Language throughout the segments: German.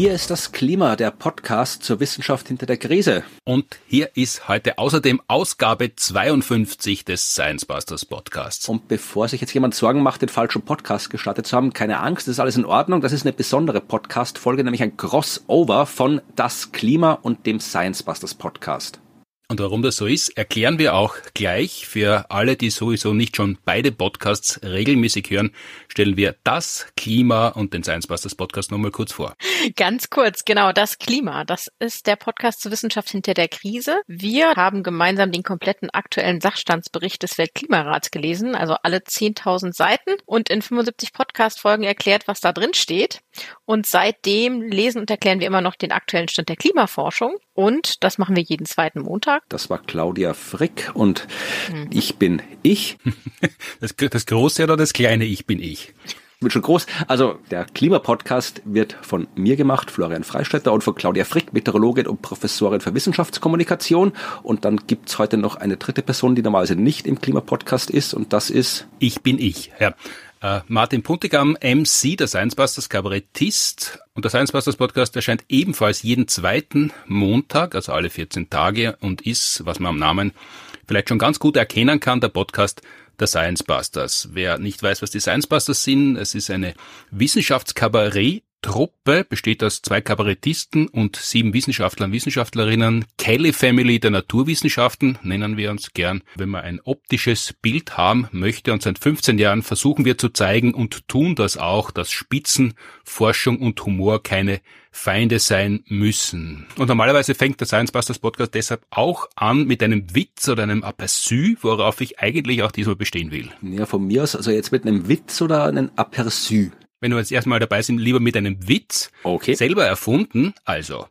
Hier ist das Klima, der Podcast zur Wissenschaft hinter der Krise. Und hier ist heute außerdem Ausgabe 52 des Science Busters Podcasts. Und bevor sich jetzt jemand Sorgen macht, den falschen Podcast gestartet zu haben, keine Angst, das ist alles in Ordnung. Das ist eine besondere Podcast-Folge, nämlich ein Crossover von Das Klima und dem Science Busters Podcast. Und warum das so ist, erklären wir auch gleich. Für alle, die sowieso nicht schon beide Podcasts regelmäßig hören, stellen wir das Klima und den Science Busters Podcast nochmal kurz vor. Ganz kurz, genau, das Klima. Das ist der Podcast zur Wissenschaft hinter der Krise. Wir haben gemeinsam den kompletten aktuellen Sachstandsbericht des Weltklimarats gelesen, also alle 10.000 Seiten und in 75 Podcast-Folgen erklärt, was da drin steht. Und seitdem lesen und erklären wir immer noch den aktuellen Stand der Klimaforschung. Und das machen wir jeden zweiten Montag. Das war Claudia Frick und mhm. ich bin ich. Das, das große oder das kleine Ich bin ich? Wird schon groß. Also der Klimapodcast wird von mir gemacht, Florian Freistetter, und von Claudia Frick, Meteorologin und Professorin für Wissenschaftskommunikation. Und dann gibt's heute noch eine dritte Person, die normalerweise nicht im Klimapodcast ist, und das ist... Ich bin ich, ja. Uh, Martin Puntigam, MC, der Science Busters Kabarettist. Und der Science Busters Podcast erscheint ebenfalls jeden zweiten Montag, also alle 14 Tage, und ist, was man am Namen vielleicht schon ganz gut erkennen kann, der Podcast der Science Busters. Wer nicht weiß, was die Science Busters sind, es ist eine Wissenschaftskabarett Truppe besteht aus zwei Kabarettisten und sieben Wissenschaftlern Wissenschaftlerinnen. Kelly Family der Naturwissenschaften nennen wir uns gern. Wenn man ein optisches Bild haben möchte und seit 15 Jahren versuchen wir zu zeigen und tun das auch, dass Spitzen, Forschung und Humor keine Feinde sein müssen. Und normalerweise fängt der Science Busters Podcast deshalb auch an mit einem Witz oder einem Aperçu, worauf ich eigentlich auch diesmal bestehen will. Ja, von mir aus, also jetzt mit einem Witz oder einem Aperçu? Wenn wir jetzt erstmal dabei sind, lieber mit einem Witz okay. selber erfunden. Also.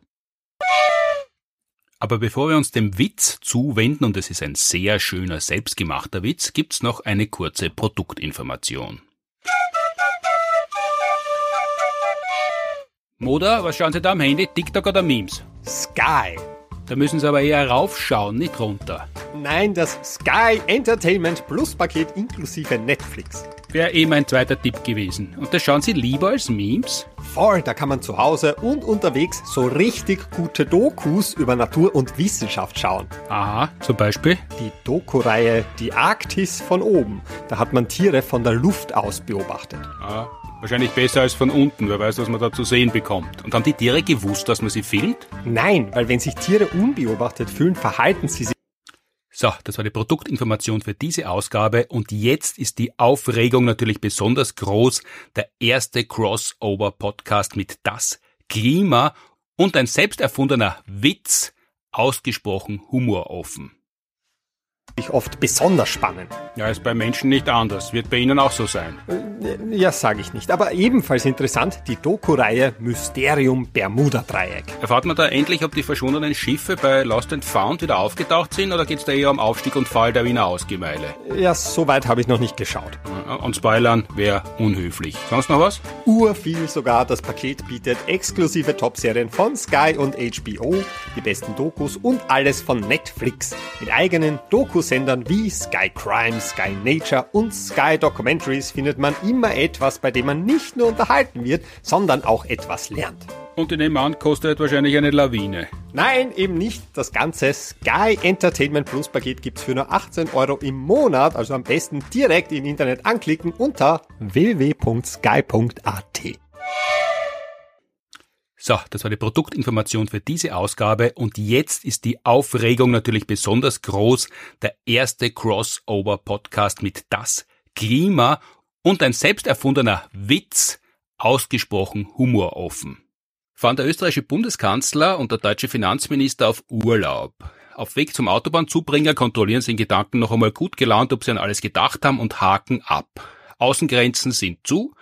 Aber bevor wir uns dem Witz zuwenden, und es ist ein sehr schöner, selbstgemachter Witz, gibt's noch eine kurze Produktinformation. Moda, was schauen Sie da am Handy? TikTok oder Memes? Sky. Da müssen Sie aber eher raufschauen, nicht runter. Nein, das Sky Entertainment Plus Paket inklusive Netflix. Wäre eh mein zweiter Tipp gewesen. Und das schauen Sie lieber als Memes? Voll, da kann man zu Hause und unterwegs so richtig gute Dokus über Natur und Wissenschaft schauen. Aha, zum Beispiel? Die Doku-Reihe Die Arktis von oben. Da hat man Tiere von der Luft aus beobachtet. Ah, wahrscheinlich besser als von unten. Wer weiß, was man da zu sehen bekommt. Und haben die Tiere gewusst, dass man sie filmt? Nein, weil wenn sich Tiere unbeobachtet fühlen, verhalten sie sich so, das war die Produktinformation für diese Ausgabe und jetzt ist die Aufregung natürlich besonders groß. Der erste Crossover-Podcast mit Das Klima und ein selbst erfundener Witz, ausgesprochen humoroffen oft besonders spannend. Ja, ist bei Menschen nicht anders. Wird bei Ihnen auch so sein. Äh, ja, sage ich nicht. Aber ebenfalls interessant, die Doku-Reihe Mysterium Bermuda-Dreieck. Erfahrt man da endlich, ob die verschwundenen Schiffe bei Lost and Found wieder aufgetaucht sind oder geht es da eher um Aufstieg und Fall der Wiener Ausgemeile? Ja, so weit habe ich noch nicht geschaut. Und spoilern wäre unhöflich. Sonst noch was? Urviel sogar. Das Paket bietet exklusive Top-Serien von Sky und HBO, die besten Dokus und alles von Netflix. Mit eigenen Dokus Sendern wie Sky Crime, Sky Nature und Sky Documentaries findet man immer etwas, bei dem man nicht nur unterhalten wird, sondern auch etwas lernt. Und in dem an kostet wahrscheinlich eine Lawine. Nein, eben nicht. Das ganze Sky Entertainment Plus Paket gibt's für nur 18 Euro im Monat, also am besten direkt im Internet anklicken unter www.sky.at. So, das war die Produktinformation für diese Ausgabe und jetzt ist die Aufregung natürlich besonders groß. Der erste Crossover-Podcast mit Das Klima und ein selbst erfundener Witz, ausgesprochen humoroffen. Fahren der österreichische Bundeskanzler und der deutsche Finanzminister auf Urlaub. Auf Weg zum Autobahnzubringer kontrollieren sie in Gedanken noch einmal gut gelaunt, ob sie an alles gedacht haben und haken ab. Außengrenzen sind zu,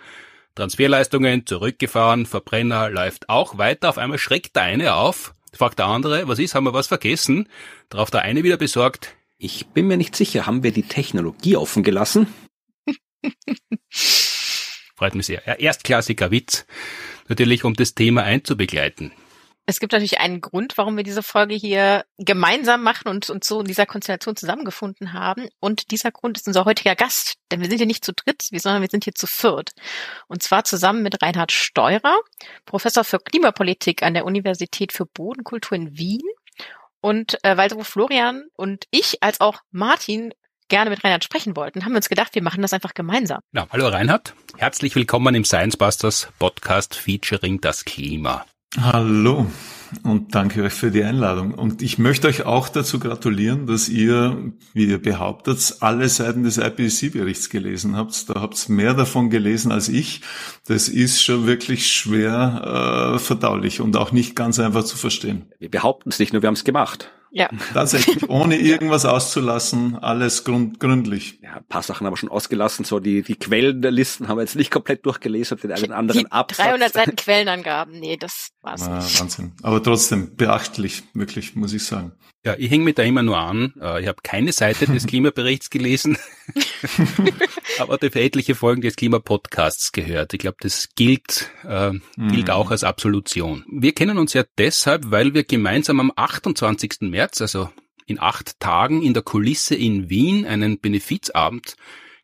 Transferleistungen zurückgefahren, Verbrenner läuft auch weiter. Auf einmal schreckt der eine auf, fragt der andere, was ist, haben wir was vergessen? Darauf der eine wieder besorgt, ich bin mir nicht sicher, haben wir die Technologie offen gelassen? Freut mich sehr. Ja, erstklassiger Witz. natürlich um das Thema einzubegleiten. Es gibt natürlich einen Grund, warum wir diese Folge hier gemeinsam machen und uns so in dieser Konstellation zusammengefunden haben. Und dieser Grund ist unser heutiger Gast. Denn wir sind hier nicht zu dritt, sondern wir sind hier zu viert. Und zwar zusammen mit Reinhard Steurer, Professor für Klimapolitik an der Universität für Bodenkultur in Wien. Und äh, weil sowohl Florian und ich als auch Martin gerne mit Reinhard sprechen wollten, haben wir uns gedacht, wir machen das einfach gemeinsam. Ja, hallo Reinhard, herzlich willkommen im Science Busters Podcast featuring das Klima. Hallo und danke euch für die Einladung. Und ich möchte euch auch dazu gratulieren, dass ihr, wie ihr behauptet, alle Seiten des IPCC-Berichts gelesen habt. Da habt ihr mehr davon gelesen als ich. Das ist schon wirklich schwer äh, verdaulich und auch nicht ganz einfach zu verstehen. Wir behaupten es nicht, nur wir haben es gemacht. Ja. Tatsächlich, ohne irgendwas auszulassen, alles grund, gründlich. Ja, ein paar Sachen haben wir schon ausgelassen, so die, die Quellen der Listen haben wir jetzt nicht komplett durchgelesen, den einen anderen die Absatz. 300 Seiten Quellenangaben, nee, das war's ah, nicht. Wahnsinn. Aber trotzdem beachtlich, wirklich, muss ich sagen. Ja, ich hänge mich da immer nur an. Äh, ich habe keine Seite des Klimaberichts gelesen, aber etliche Folgen des Klimapodcasts gehört. Ich glaube, das gilt, äh, gilt mhm. auch als Absolution. Wir kennen uns ja deshalb, weil wir gemeinsam am 28. März, also in acht Tagen in der Kulisse in Wien einen Benefizabend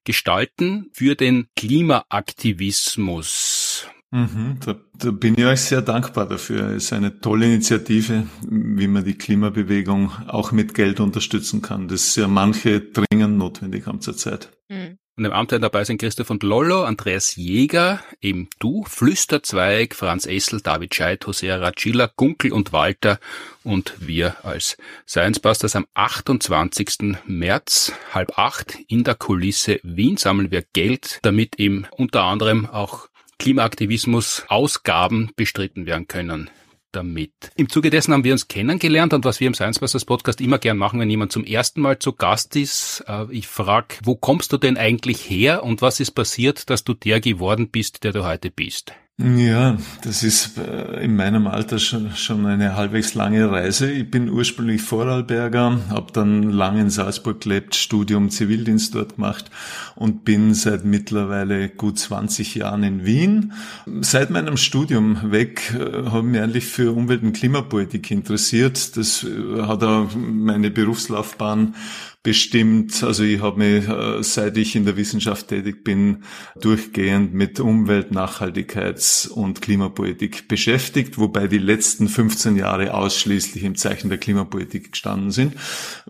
gestalten für den Klimaaktivismus. Mhm, da, da, bin ich euch sehr dankbar dafür. Es ist eine tolle Initiative, wie man die Klimabewegung auch mit Geld unterstützen kann. Das ja manche dringend notwendig haben zurzeit. Mhm. Und im Amt dabei sind Christoph und Lollo, Andreas Jäger, eben du, Flüsterzweig, Franz Essel, David Scheidt, Hosea Racilla, Gunkel und Walter und wir als Science Busters am 28. März, halb acht, in der Kulisse Wien sammeln wir Geld, damit eben unter anderem auch Klimaaktivismus Ausgaben bestritten werden können damit. Im Zuge dessen haben wir uns kennengelernt und was wir im Science Busters Podcast immer gern machen, wenn jemand zum ersten Mal zu Gast ist, äh, ich frage, wo kommst du denn eigentlich her und was ist passiert, dass du der geworden bist, der du heute bist? Ja, das ist äh, in meinem Alter schon, schon eine halbwegs lange Reise. Ich bin ursprünglich Vorarlberger, habe dann lange in Salzburg gelebt, Studium Zivildienst dort gemacht und bin seit mittlerweile gut 20 Jahren in Wien. Seit meinem Studium weg äh, habe ich mich eigentlich für Umwelt- und Klimapolitik interessiert. Das äh, hat auch meine Berufslaufbahn bestimmt. Also ich habe mich, äh, seit ich in der Wissenschaft tätig bin, durchgehend mit Umwelt, Nachhaltigkeits- und Klimapolitik beschäftigt, wobei die letzten 15 Jahre ausschließlich im Zeichen der Klimapolitik gestanden sind.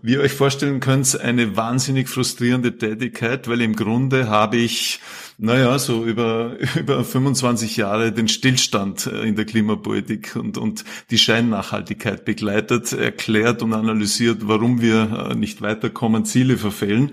Wie ihr euch vorstellen könnt, eine wahnsinnig frustrierende Tätigkeit, weil im Grunde habe ich naja, so über, über 25 Jahre den Stillstand äh, in der Klimapolitik und, und die Scheinnachhaltigkeit begleitet, erklärt und analysiert, warum wir äh, nicht weiterkommen, Ziele verfehlen.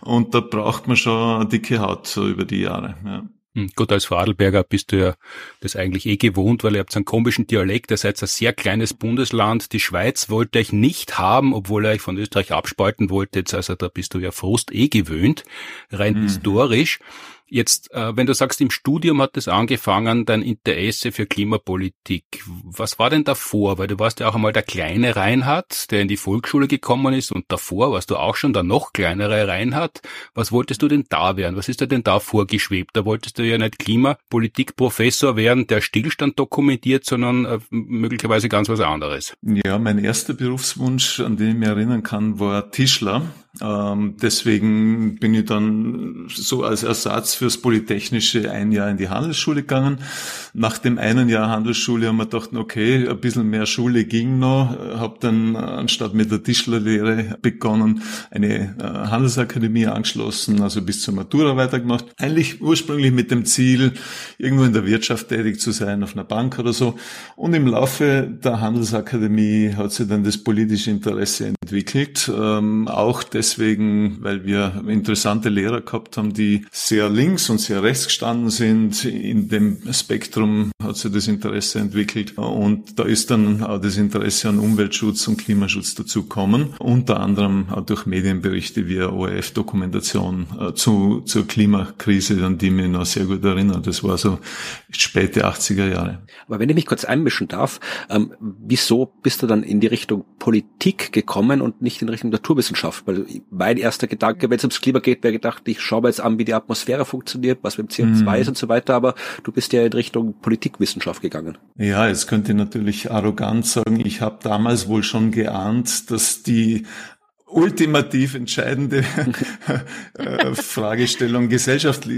Und da braucht man schon eine dicke Haut so über die Jahre. Ja. Hm, gut, als Vorarlberger bist du ja das eigentlich eh gewohnt, weil ihr habt einen komischen Dialekt, ihr seid ein sehr kleines Bundesland. Die Schweiz wollte euch nicht haben, obwohl ihr euch von Österreich abspalten wolltet. Also da bist du ja Frust eh gewöhnt, rein mhm. historisch. Jetzt, äh, wenn du sagst, im Studium hat es angefangen, dein Interesse für Klimapolitik. Was war denn davor? Weil du warst ja auch einmal der kleine Reinhard, der in die Volksschule gekommen ist und davor warst du auch schon der noch kleinere Reinhard. Was wolltest du denn da werden? Was ist dir denn da vorgeschwebt? Da wolltest du ja nicht Klimapolitikprofessor werden, der Stillstand dokumentiert, sondern äh, möglicherweise ganz was anderes. Ja, mein erster Berufswunsch, an den ich mich erinnern kann, war Tischler. Ähm, deswegen bin ich dann so als Ersatz fürs Polytechnische ein Jahr in die Handelsschule gegangen. Nach dem einen Jahr Handelsschule haben wir gedacht, okay, ein bisschen mehr Schule ging noch. Habe dann anstatt mit der Tischlerlehre begonnen, eine äh, Handelsakademie angeschlossen, also bis zur Matura weitergemacht. Eigentlich ursprünglich mit dem Ziel, irgendwo in der Wirtschaft tätig zu sein, auf einer Bank oder so. Und im Laufe der Handelsakademie hat sich dann das politische Interesse entwickelt, ähm, auch deswegen, weil wir interessante Lehrer gehabt haben, die sehr links und sehr rechts gestanden sind. In dem Spektrum hat sich das Interesse entwickelt und da ist dann auch das Interesse an Umweltschutz und Klimaschutz dazugekommen, unter anderem auch durch Medienberichte wie ORF-Dokumentation äh, zu, zur Klimakrise, an die mich noch sehr gut erinnere. Das war so späte 80er Jahre. Aber wenn ich mich kurz einmischen darf, ähm, wieso bist du dann in die Richtung Politik gekommen und nicht in Richtung Naturwissenschaft? Weil mein erster Gedanke, wenn es ums Klima geht, wäre gedacht, ich schaue mir jetzt an, wie die Atmosphäre funktioniert, was mit dem CO2 mhm. ist und so weiter, aber du bist ja in Richtung Politikwissenschaft gegangen. Ja, jetzt könnte ich natürlich arrogant sagen, ich habe damals wohl schon geahnt, dass die ultimativ entscheidende äh, Fragestellung gesellschaft,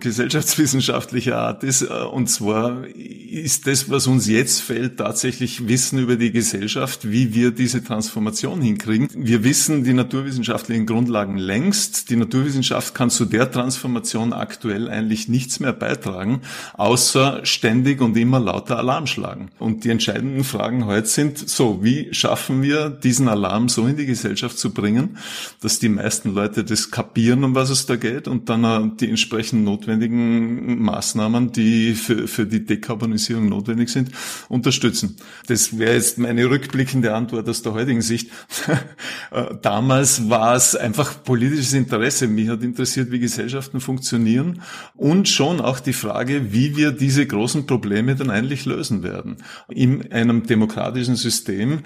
gesellschaftswissenschaftlicher Art ist. Äh, und zwar ist das, was uns jetzt fällt, tatsächlich Wissen über die Gesellschaft, wie wir diese Transformation hinkriegen. Wir wissen die naturwissenschaftlichen Grundlagen längst. Die Naturwissenschaft kann zu der Transformation aktuell eigentlich nichts mehr beitragen, außer ständig und immer lauter Alarm schlagen. Und die entscheidenden Fragen heute sind so, wie schaffen wir diesen Alarm so in die Gesellschaft zu bringen, dass die meisten Leute das kapieren, um was es da geht und dann die entsprechend notwendigen Maßnahmen, die für, für die Dekarbonisierung notwendig sind, unterstützen. Das wäre jetzt meine rückblickende Antwort aus der heutigen Sicht. Äh, damals war es einfach politisches Interesse. Mich hat interessiert, wie Gesellschaften funktionieren und schon auch die Frage, wie wir diese großen Probleme dann eigentlich lösen werden. In einem demokratischen System,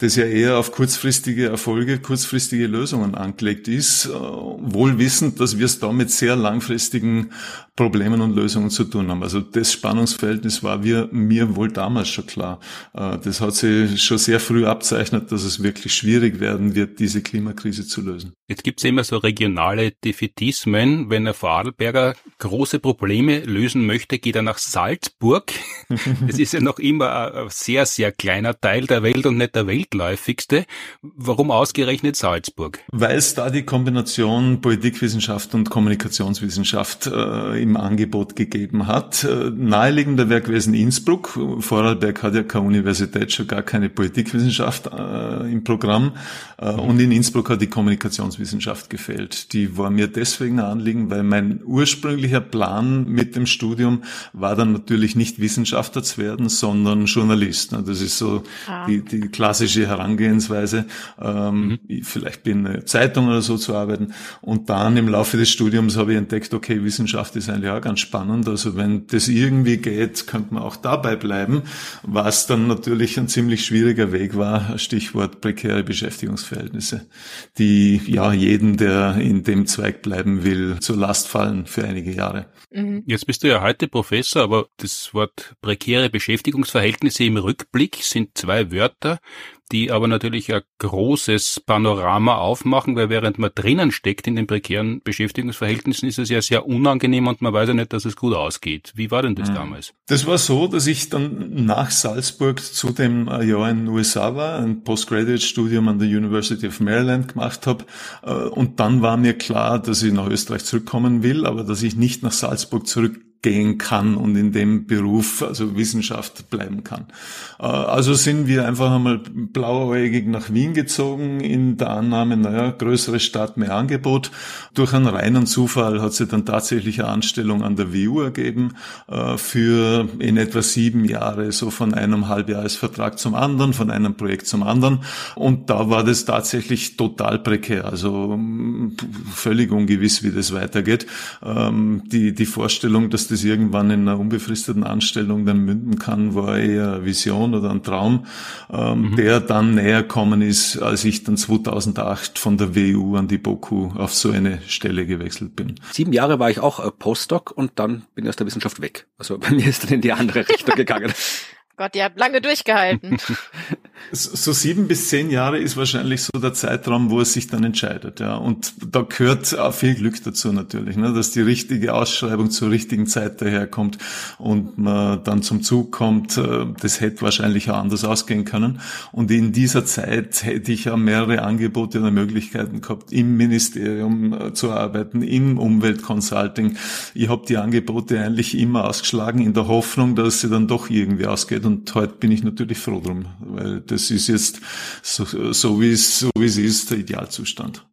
das ja eher auf kurzfristige Erfolge, kurzfristige kurzfristige Lösungen angelegt ist, äh, wohl wissend, dass wir es da mit sehr langfristigen Problemen und Lösungen zu tun haben. Also das Spannungsverhältnis war wir, mir wohl damals schon klar. Äh, das hat sich schon sehr früh abzeichnet, dass es wirklich schwierig werden wird, diese Klimakrise zu lösen. Jetzt gibt es immer so regionale Defetismen. Wenn ein Vorarlberger große Probleme lösen möchte, geht er nach Salzburg. Das ist ja noch immer ein sehr, sehr kleiner Teil der Welt und nicht der weltläufigste. Warum ausgerechnet Salzburg? Weil es da die Kombination Politikwissenschaft und Kommunikationswissenschaft äh, im Angebot gegeben hat. Äh, naheliegender wäre gewesen Innsbruck. Vorarlberg hat ja keine Universität, schon gar keine Politikwissenschaft äh, im Programm. Äh, und in Innsbruck hat die Kommunikationswissenschaft gefehlt. Die war mir deswegen ein Anliegen, weil mein ursprünglicher Plan mit dem Studium war dann natürlich nicht Wissenschaftler zu werden, sondern Journalist. Das ist so ah. die, die klassische Herangehensweise. Ähm, mhm vielleicht in einer Zeitung oder so zu arbeiten. Und dann im Laufe des Studiums habe ich entdeckt, okay, Wissenschaft ist eigentlich auch ganz spannend. Also wenn das irgendwie geht, könnte man auch dabei bleiben, was dann natürlich ein ziemlich schwieriger Weg war, Stichwort prekäre Beschäftigungsverhältnisse, die ja jeden, der in dem Zweig bleiben will, zur Last fallen für einige Jahre. Mhm. Jetzt bist du ja heute Professor, aber das Wort prekäre Beschäftigungsverhältnisse im Rückblick sind zwei Wörter, die aber natürlich ein großes Panorama aufmachen, weil während man drinnen steckt in den prekären Beschäftigungsverhältnissen, ist es ja sehr unangenehm und man weiß ja nicht, dass es gut ausgeht. Wie war denn das mhm. damals? Das war so, dass ich dann nach Salzburg zu dem Jahr in den USA war, ein Postgraduate-Studium an der University of Maryland gemacht habe äh, und dann war mir klar, dass ich nach Österreich zurückkommen will, aber dass ich nicht nach Salzburg zurück gehen kann und in dem Beruf, also Wissenschaft bleiben kann. Äh, also sind wir einfach einmal blauäugig nach Wien gezogen in der Annahme, naja, größere Stadt, mehr Angebot. Durch einen reinen Zufall hat sich dann tatsächlich eine Anstellung an der WU ergeben äh, für in etwa sieben Jahre, so von einem Halbjahresvertrag zum anderen, von einem Projekt zum anderen. Und da war das tatsächlich total prekär, also mm, völlig ungewiss, wie das weitergeht. Ähm, die, die Vorstellung, dass das irgendwann in einer unbefristeten Anstellung dann münden kann, war eher eine Vision oder ein Traum, ähm, mhm. der dann näher kommen ist, als ich dann 2008 von der WU an die BOKU auf so eine Stelle gewechselt bin. Sieben Jahre war ich auch äh, Postdoc und dann bin ich aus der Wissenschaft weg. Also bei mir ist dann in die andere Richtung gegangen. Gott, ihr habt lange durchgehalten. so sieben bis zehn Jahre ist wahrscheinlich so der Zeitraum, wo es sich dann entscheidet, ja. Und da gehört auch viel Glück dazu natürlich, ne, dass die richtige Ausschreibung zur richtigen Zeit daherkommt und man dann zum Zug kommt. Äh, das hätte wahrscheinlich auch anders ausgehen können. Und in dieser Zeit hätte ich ja mehrere Angebote oder Möglichkeiten gehabt, im Ministerium äh, zu arbeiten, im Umweltconsulting. Ich habe die Angebote eigentlich immer ausgeschlagen in der Hoffnung, dass sie dann doch irgendwie ausgeht und heute bin ich natürlich froh drum, weil das ist jetzt so, so wie es so wie es ist der Idealzustand.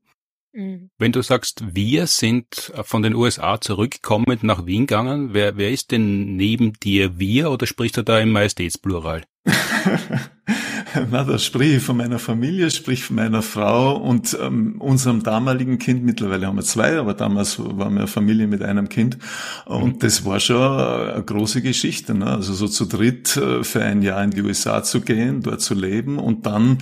Mhm. Wenn du sagst, wir sind von den USA zurückkommend nach Wien gegangen, wer, wer ist denn neben dir wir oder sprichst du da im Majestätsplural? Na, da sprich ich von meiner Familie, sprich von meiner Frau und ähm, unserem damaligen Kind. Mittlerweile haben wir zwei, aber damals waren wir eine Familie mit einem Kind. Und mhm. das war schon eine große Geschichte. Ne? Also so zu dritt äh, für ein Jahr in die USA zu gehen, dort zu leben und dann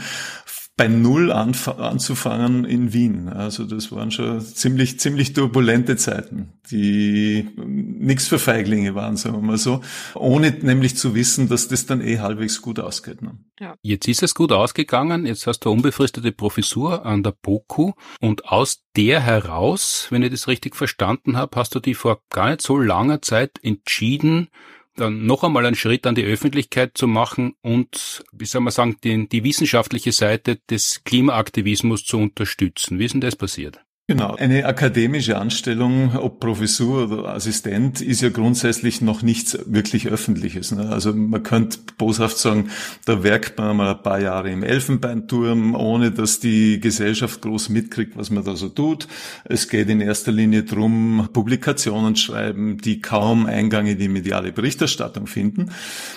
bei Null anzufangen in Wien. Also das waren schon ziemlich, ziemlich turbulente Zeiten, die nichts für Feiglinge waren, sagen wir mal so, ohne nämlich zu wissen, dass das dann eh halbwegs gut ausgeht. Ne? Ja. Jetzt ist es gut ausgegangen, jetzt hast du unbefristete Professur an der BOKU und aus der heraus, wenn ich das richtig verstanden habe, hast du die vor gar nicht so langer Zeit entschieden, dann noch einmal einen Schritt an die Öffentlichkeit zu machen und, wie soll man sagen, die, die wissenschaftliche Seite des Klimaaktivismus zu unterstützen. Wie ist denn das passiert? Genau. Eine akademische Anstellung, ob Professur oder Assistent, ist ja grundsätzlich noch nichts wirklich Öffentliches. Ne? Also man könnte boshaft sagen, da werkt man mal ein paar Jahre im Elfenbeinturm, ohne dass die Gesellschaft groß mitkriegt, was man da so tut. Es geht in erster Linie darum, Publikationen schreiben, die kaum Eingang in die mediale Berichterstattung finden.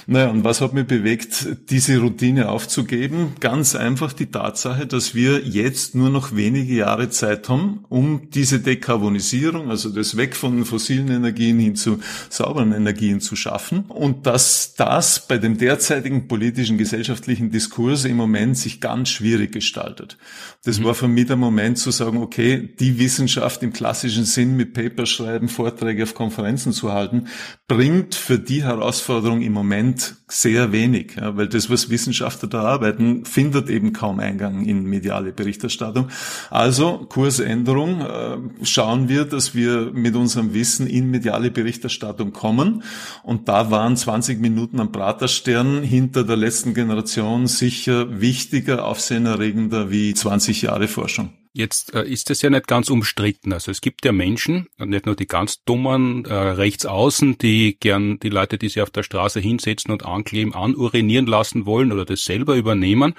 Naja, und was hat mich bewegt, diese Routine aufzugeben? Ganz einfach die Tatsache, dass wir jetzt nur noch wenige Jahre Zeit haben, um diese Dekarbonisierung, also das Weg von fossilen Energien hin zu sauberen Energien zu schaffen und dass das bei dem derzeitigen politischen, gesellschaftlichen Diskurs im Moment sich ganz schwierig gestaltet. Das mhm. war für mich der Moment zu sagen, okay, die Wissenschaft im klassischen Sinn mit Paper schreiben, Vorträge auf Konferenzen zu halten, bringt für die Herausforderung im Moment sehr wenig, ja, weil das, was Wissenschaftler da arbeiten, findet eben kaum Eingang in mediale Berichterstattung. Also Kursänderung, äh, schauen wir, dass wir mit unserem Wissen in mediale Berichterstattung kommen. Und da waren 20 Minuten am Praterstern hinter der letzten Generation sicher wichtiger, aufsehenerregender wie 20 Jahre Forschung. Jetzt äh, ist es ja nicht ganz umstritten. Also es gibt ja Menschen, nicht nur die ganz dummen äh, rechts außen, die gern die Leute, die sich auf der Straße hinsetzen und ankleben, anurinieren lassen wollen oder das selber übernehmen,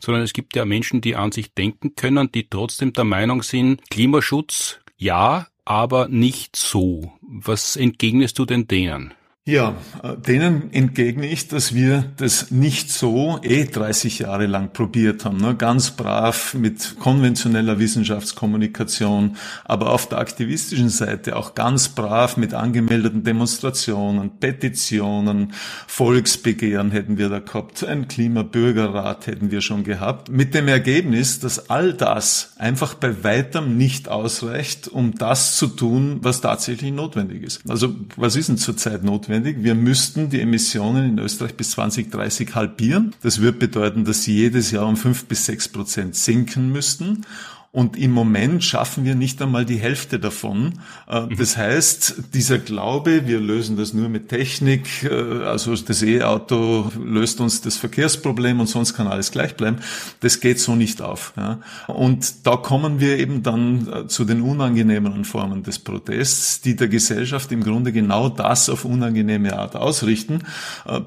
sondern es gibt ja Menschen, die an sich denken können, die trotzdem der Meinung sind, Klimaschutz ja, aber nicht so. Was entgegnest du denn denen? Ja, äh, denen entgegne ich, dass wir das nicht so eh 30 Jahre lang probiert haben. Ne? Ganz brav mit konventioneller Wissenschaftskommunikation, aber auf der aktivistischen Seite auch ganz brav mit angemeldeten Demonstrationen, Petitionen, Volksbegehren hätten wir da gehabt, ein Klimabürgerrat hätten wir schon gehabt. Mit dem Ergebnis, dass all das einfach bei weitem nicht ausreicht, um das zu tun, was tatsächlich notwendig ist. Also was ist denn zurzeit notwendig? Notwendig. Wir müssten die Emissionen in Österreich bis 2030 halbieren. Das wird bedeuten, dass sie jedes Jahr um fünf bis sechs Prozent sinken müssten. Und im Moment schaffen wir nicht einmal die Hälfte davon. Äh, mhm. Das heißt, dieser Glaube, wir lösen das nur mit Technik, äh, also das E-Auto löst uns das Verkehrsproblem und sonst kann alles gleich bleiben, das geht so nicht auf. Und da kommen wir eben dann äh, zu den unangenehmeren Formen des Protests, die der Gesellschaft im Grunde genau das auf unangenehme Art ausrichten.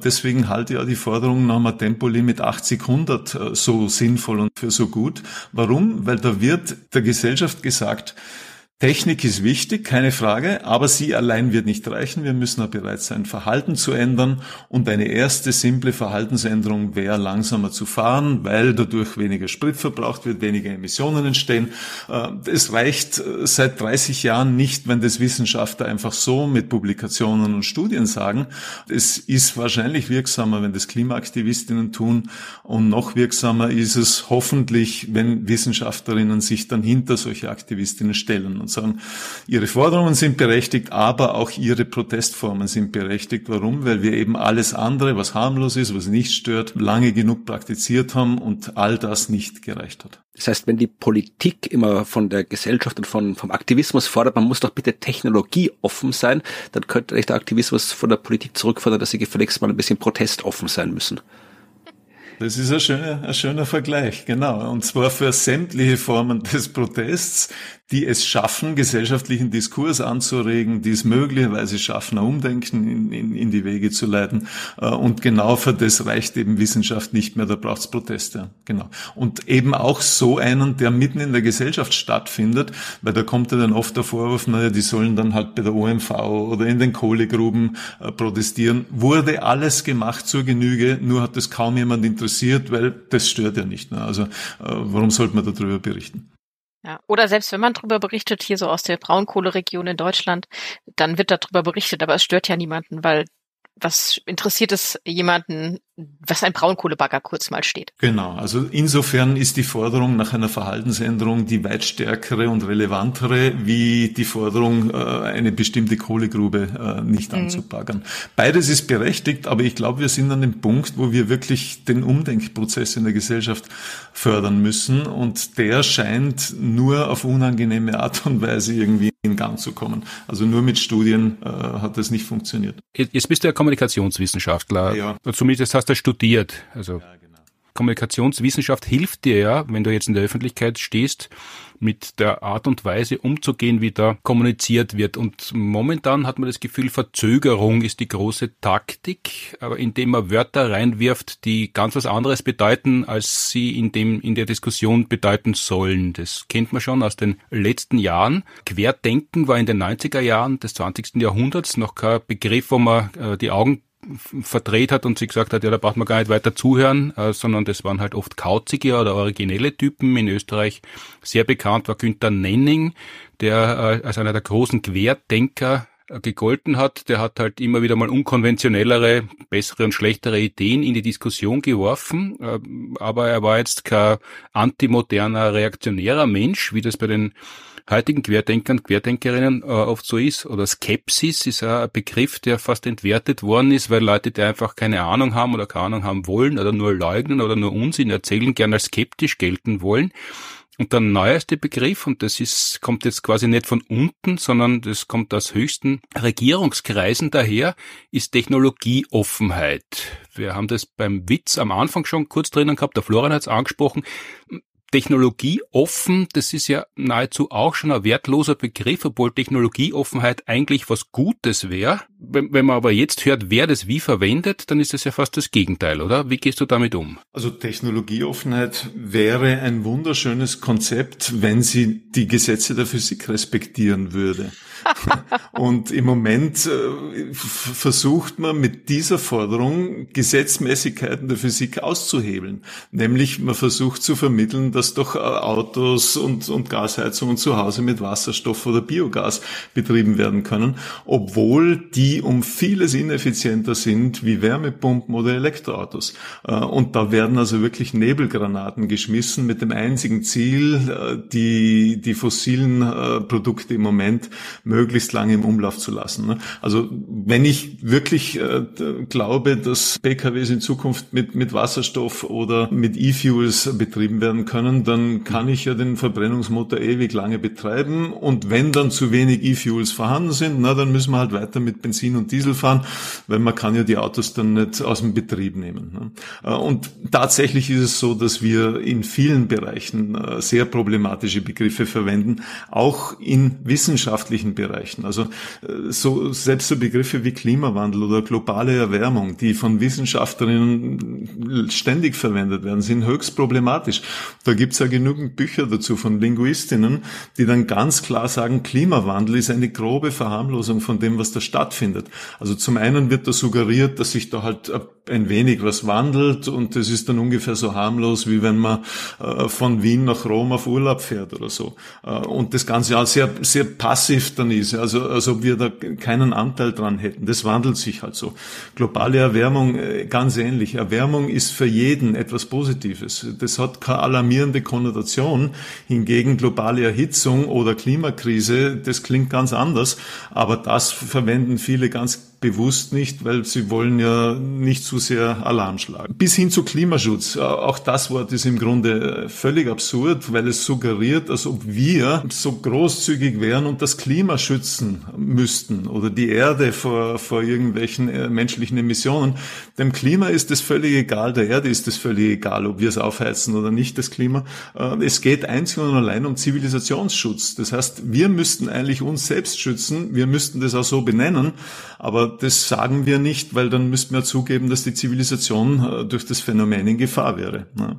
Deswegen halte ich ja die Forderung nach einem Tempolimit 80, 100 so sinnvoll und für so gut. Warum? Weil da wird wird der Gesellschaft gesagt, Technik ist wichtig, keine Frage, aber sie allein wird nicht reichen. Wir müssen auch bereit sein, Verhalten zu ändern. Und eine erste simple Verhaltensänderung wäre, langsamer zu fahren, weil dadurch weniger Sprit verbraucht wird, weniger Emissionen entstehen. Äh, es reicht äh, seit 30 Jahren nicht, wenn das Wissenschaftler einfach so mit Publikationen und Studien sagen. Es ist wahrscheinlich wirksamer, wenn das Klimaaktivistinnen tun. Und noch wirksamer ist es hoffentlich, wenn Wissenschaftlerinnen sich dann hinter solche Aktivistinnen stellen und sagen, ihre Forderungen sind berechtigt, aber auch ihre Protestformen sind berechtigt. Warum? Weil wir eben alles andere, was harmlos ist, was nicht stört, lange genug praktiziert haben und all das nicht gereicht hat. Das heißt, wenn die Politik immer von der Gesellschaft und von, vom Aktivismus fordert, man muss doch bitte technologieoffen sein, dann könnte echt der Aktivismus von der Politik zurückfordern, dass sie gefälligst mal ein bisschen protestoffen sein müssen. Das ist ein schöner, ein schöner Vergleich, genau. Und zwar für sämtliche Formen des Protests, die es schaffen, gesellschaftlichen Diskurs anzuregen, die es möglicherweise schaffen, Umdenken in, in, in die Wege zu leiten. Äh, und genau für das reicht eben Wissenschaft nicht mehr, da braucht es Proteste. Genau. Und eben auch so einen, der mitten in der Gesellschaft stattfindet, weil da kommt ja dann oft der Vorwurf, naja, die sollen dann halt bei der OMV oder in den Kohlegruben äh, protestieren. Wurde alles gemacht zur Genüge, nur hat das kaum jemand interessiert, weil das stört ja nicht. Ne? Also äh, warum sollte man darüber berichten? Ja, oder selbst wenn man darüber berichtet, hier so aus der Braunkohleregion in Deutschland, dann wird darüber berichtet, aber es stört ja niemanden, weil was interessiert es jemanden, was ein Braunkohlebagger kurz mal steht? Genau, also insofern ist die Forderung nach einer Verhaltensänderung die weit stärkere und relevantere, wie die Forderung, äh, eine bestimmte Kohlegrube äh, nicht mhm. anzubaggern. Beides ist berechtigt, aber ich glaube, wir sind an dem Punkt, wo wir wirklich den Umdenkprozess in der Gesellschaft fördern müssen und der scheint nur auf unangenehme Art und Weise irgendwie in Gang zu kommen. Also nur mit Studien äh, hat das nicht funktioniert. Jetzt bist du ja Kommunikationswissenschaftler. Ja. Zumindest hast du studiert. Also ja, genau. Kommunikationswissenschaft hilft dir ja, wenn du jetzt in der Öffentlichkeit stehst, mit der Art und Weise umzugehen, wie da kommuniziert wird. Und momentan hat man das Gefühl, Verzögerung ist die große Taktik, aber indem man Wörter reinwirft, die ganz was anderes bedeuten, als sie in dem, in der Diskussion bedeuten sollen. Das kennt man schon aus den letzten Jahren. Querdenken war in den 90er Jahren des 20. Jahrhunderts noch kein Begriff, wo man äh, die Augen verdreht hat und sie gesagt hat, ja, da braucht man gar nicht weiter zuhören, äh, sondern das waren halt oft kauzige oder originelle Typen. In Österreich sehr bekannt war Günther Nenning, der äh, als einer der großen Querdenker äh, gegolten hat. Der hat halt immer wieder mal unkonventionellere, bessere und schlechtere Ideen in die Diskussion geworfen. Äh, aber er war jetzt kein antimoderner, reaktionärer Mensch, wie das bei den heutigen Querdenkern, Querdenkerinnen äh, oft so ist. Oder Skepsis ist ein Begriff, der fast entwertet worden ist, weil Leute, die einfach keine Ahnung haben oder keine Ahnung haben wollen oder nur leugnen oder nur Unsinn erzählen, gerne als skeptisch gelten wollen. Und der neueste Begriff, und das ist, kommt jetzt quasi nicht von unten, sondern das kommt aus höchsten Regierungskreisen daher, ist Technologieoffenheit. Wir haben das beim Witz am Anfang schon kurz drinnen gehabt, der Florian hat es angesprochen. Technologieoffen, das ist ja nahezu auch schon ein wertloser Begriff, obwohl Technologieoffenheit eigentlich was Gutes wäre. Wenn, wenn man aber jetzt hört, wer das wie verwendet, dann ist das ja fast das Gegenteil, oder? Wie gehst du damit um? Also Technologieoffenheit wäre ein wunderschönes Konzept, wenn sie die Gesetze der Physik respektieren würde. Und im Moment äh, versucht man mit dieser Forderung Gesetzmäßigkeiten der Physik auszuhebeln. Nämlich man versucht zu vermitteln, dass doch äh, Autos und, und Gasheizungen zu Hause mit Wasserstoff oder Biogas betrieben werden können, obwohl die um vieles ineffizienter sind wie Wärmepumpen oder Elektroautos. Äh, und da werden also wirklich Nebelgranaten geschmissen mit dem einzigen Ziel, die, die fossilen Produkte im Moment möglichst lange im Umlauf zu lassen. Ne? Also wenn ich wirklich äh, glaube, dass PKWs in Zukunft mit, mit Wasserstoff oder mit E-Fuels betrieben werden können, dann kann ich ja den Verbrennungsmotor ewig lange betreiben und wenn dann zu wenig E-Fuels vorhanden sind, na dann müssen wir halt weiter mit Benzin und Diesel fahren, weil man kann ja die Autos dann nicht aus dem Betrieb nehmen. Ne? Äh, und tatsächlich ist es so, dass wir in vielen Bereichen äh, sehr problematische Begriffe verwenden, auch in wissenschaftlichen Bereichen. Bereichen. Also äh, so selbst so Begriffe wie Klimawandel oder globale Erwärmung, die von Wissenschaftlerinnen ständig verwendet werden, sind höchst problematisch. Da gibt's ja genügend Bücher dazu von Linguistinnen, die dann ganz klar sagen, Klimawandel ist eine grobe Verharmlosung von dem, was da stattfindet. Also zum einen wird da suggeriert, dass sich da halt ein wenig was wandelt und das ist dann ungefähr so harmlos, wie wenn man äh, von Wien nach Rom auf Urlaub fährt oder so. Äh, und das Ganze ja sehr, sehr passiv dann ist, also als ob wir da keinen Anteil dran hätten. Das wandelt sich halt so. Globale Erwärmung äh, ganz ähnlich. Erwärmung ist für jeden etwas Positives. Das hat keine alarmierende Konnotation. Hingegen globale Erhitzung oder Klimakrise, das klingt ganz anders. Aber das verwenden viele ganz bewusst nicht, weil sie wollen ja nicht zu sehr Alarm schlagen. Bis hin zu Klimaschutz. Äh, auch das Wort ist im Grunde äh, völlig absurd, weil es suggeriert, als ob wir so großzügig wären und das Klima schützen müssten oder die Erde vor, vor irgendwelchen äh, menschlichen Emissionen. Dem Klima ist es völlig egal, der Erde ist es völlig egal, ob wir es aufheizen oder nicht, das Klima. Es geht einzig und allein um Zivilisationsschutz. Das heißt, wir müssten eigentlich uns selbst schützen, wir müssten das auch so benennen, aber das sagen wir nicht, weil dann müssten wir zugeben, dass die Zivilisation äh, durch das Phänomen in Gefahr wäre. Ne?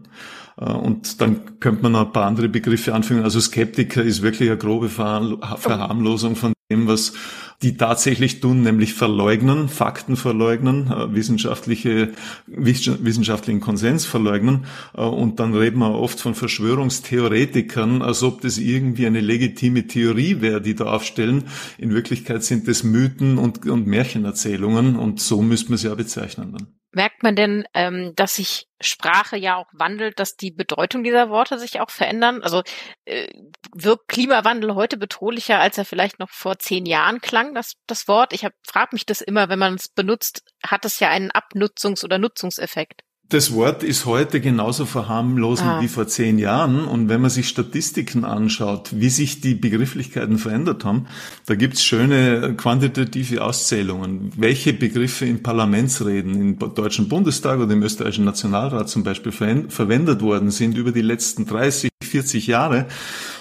Äh, und dann könnte man noch ein paar andere Begriffe anfügen. Also Skeptiker ist wirklich eine grobe Verharmlosung von dem, was die tatsächlich tun, nämlich verleugnen, Fakten verleugnen, äh, wissenschaftliche, wissenschaftlichen Konsens verleugnen. Äh, und dann reden wir oft von Verschwörungstheoretikern, als ob das irgendwie eine legitime Theorie wäre, die da aufstellen. In Wirklichkeit sind das Mythen und, und Märchenerzählungen und so müsste man sie ja bezeichnen dann. Merkt man denn, ähm, dass sich Sprache ja auch wandelt, dass die Bedeutung dieser Worte sich auch verändern? Also äh, wirkt Klimawandel heute bedrohlicher, als er vielleicht noch vor zehn Jahren klang, das, das Wort? Ich frage mich das immer, wenn man es benutzt, hat es ja einen Abnutzungs- oder Nutzungseffekt. Das Wort ist heute genauso verharmlosend ah. wie vor zehn Jahren. Und wenn man sich Statistiken anschaut, wie sich die Begrifflichkeiten verändert haben, da gibt's schöne quantitative Auszählungen, welche Begriffe in Parlamentsreden im Deutschen Bundestag oder im österreichischen Nationalrat zum Beispiel verwendet worden sind über die letzten 30, 40 Jahre.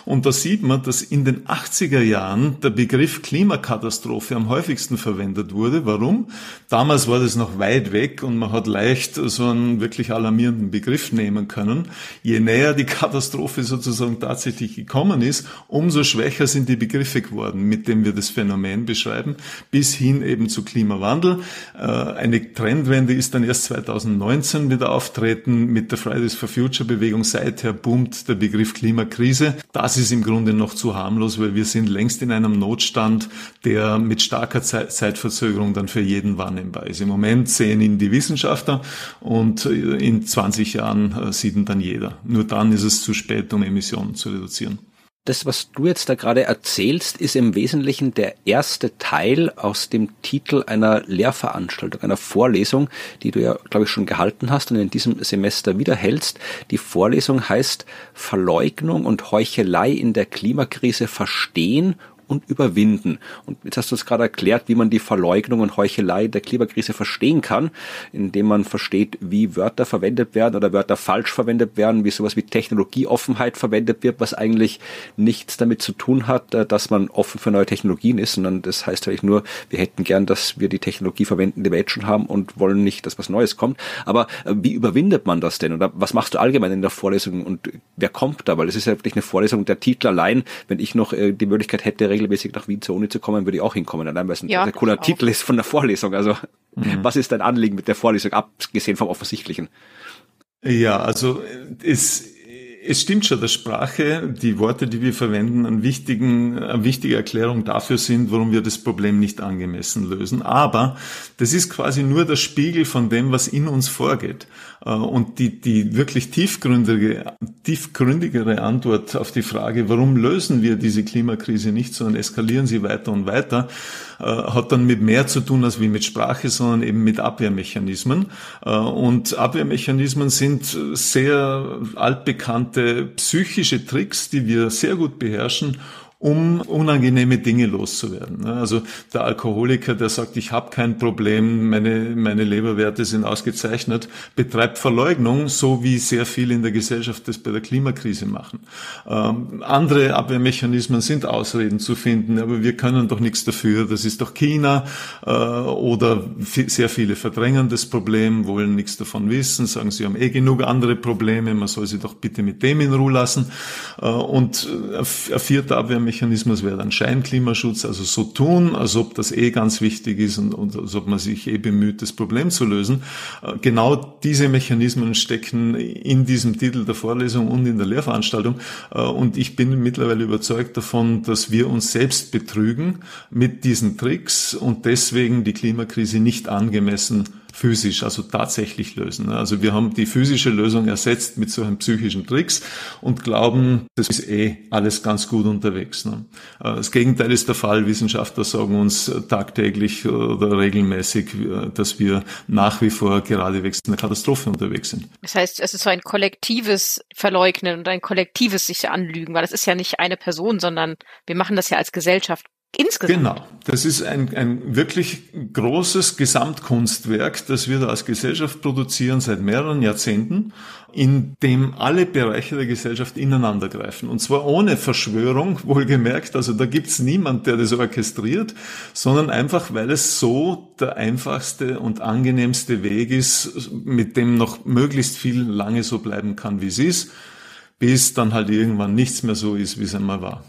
Und da sieht man, dass in den 80er Jahren der Begriff Klimakatastrophe am häufigsten verwendet wurde. Warum? Damals war das noch weit weg und man hat leicht so einen wirklich alarmierenden Begriff nehmen können. Je näher die Katastrophe sozusagen tatsächlich gekommen ist, umso schwächer sind die Begriffe geworden, mit denen wir das Phänomen beschreiben, bis hin eben zu Klimawandel. Äh, eine Trendwende ist dann erst 2019 wieder auftreten mit der Fridays for Future Bewegung. Seither boomt der Begriff Klimakrise. Das das ist im Grunde noch zu harmlos, weil wir sind längst in einem Notstand, der mit starker Zeitverzögerung dann für jeden wahrnehmbar ist. Im Moment sehen ihn die Wissenschaftler und in 20 Jahren äh, sieht ihn dann jeder. Nur dann ist es zu spät, um Emissionen zu reduzieren das, was du jetzt da gerade erzählst, ist im Wesentlichen der erste Teil aus dem Titel einer Lehrveranstaltung, einer Vorlesung, die du ja, glaube ich, schon gehalten hast und in diesem Semester wiederhältst. Die Vorlesung heißt Verleugnung und Heuchelei in der Klimakrise verstehen und überwinden. Und jetzt hast du uns gerade erklärt, wie man die Verleugnung und Heuchelei der Klimakrise verstehen kann, indem man versteht, wie Wörter verwendet werden oder Wörter falsch verwendet werden, wie sowas wie Technologieoffenheit verwendet wird, was eigentlich nichts damit zu tun hat, äh, dass man offen für neue Technologien ist, sondern das heißt eigentlich nur, wir hätten gern, dass wir die Technologie verwenden, die wir jetzt schon haben und wollen nicht, dass was Neues kommt. Aber äh, wie überwindet man das denn? Oder was machst du allgemein in der Vorlesung und wer kommt da? Weil es ist ja wirklich eine Vorlesung, der Titel allein, wenn ich noch äh, die Möglichkeit hätte, regelmäßig nach Wien zur Uni zu kommen, würde ich auch hinkommen, allein weil es ein ja, cooler Titel ist von der Vorlesung. Also mhm. was ist dein Anliegen mit der Vorlesung, abgesehen vom Offensichtlichen? Ja, also es es stimmt schon, dass Sprache, die Worte, die wir verwenden, ein wichtigen, eine wichtige Erklärung dafür sind, warum wir das Problem nicht angemessen lösen. Aber das ist quasi nur der Spiegel von dem, was in uns vorgeht. Äh, und die, die wirklich tiefgründige, tiefgründigere Antwort auf die Frage, warum lösen wir diese Klimakrise nicht, sondern eskalieren sie weiter und weiter, äh, hat dann mit mehr zu tun als wie mit Sprache, sondern eben mit Abwehrmechanismen. Äh, und Abwehrmechanismen sind sehr altbekannte psychische Tricks, die wir sehr gut beherrschen, um unangenehme Dinge loszuwerden. Ne? Also der Alkoholiker, der sagt, ich habe kein Problem, meine, meine Leberwerte sind ausgezeichnet, betreibt Verleugnung, so wie sehr viele in der Gesellschaft das bei der Klimakrise machen. Ähm, andere Abwehrmechanismen sind Ausreden zu finden, aber wir können doch nichts dafür, das ist doch China äh, oder sehr viele verdrängen das Problem, wollen nichts davon wissen, sagen, sie haben eh genug andere Probleme, man soll sie doch bitte mit dem in Ruhe lassen. Äh, und äh, ein vierter Abwehrmechanismus Mechanismus wäre dann Scheinklimaschutz, also so tun, als ob das eh ganz wichtig ist und, und als ob man sich eh bemüht, das Problem zu lösen. Äh, genau diese Mechanismen stecken in diesem Titel der Vorlesung und in der Lehrveranstaltung. Äh, und ich bin mittlerweile überzeugt davon, dass wir uns selbst betrügen mit diesen Tricks und deswegen die Klimakrise nicht angemessen physisch, also tatsächlich lösen. Also wir haben die physische Lösung ersetzt mit solchen psychischen Tricks und glauben, das ist eh alles ganz gut unterwegs. Ne? Äh, das Gegenteil ist der Fall. Wissenschaftler sagen uns tagtäglich oder regelmäßig, äh, dass wir nach wie vor geradewegs in einer Katastrophe unterwegs sind. Das heißt, es ist so ein kollektives Verleugnen und ein kollektives sich anlügen, weil es ist ja nicht eine Person, sondern wir machen das ja als Gesellschaft Insgesamt. Genau. Das ist ein, ein wirklich großes Gesamtkunstwerk, das wir da als Gesellschaft produzieren seit mehreren Jahrzehnten, in dem alle Bereiche der Gesellschaft ineinandergreifen. Und zwar ohne Verschwörung, wohlgemerkt. Also da gibt's niemand, der das orchestriert, sondern einfach, weil es so der einfachste und angenehmste Weg ist, mit dem noch möglichst viel lange so bleiben kann, wie es ist, bis dann halt irgendwann nichts mehr so ist, wie es einmal war.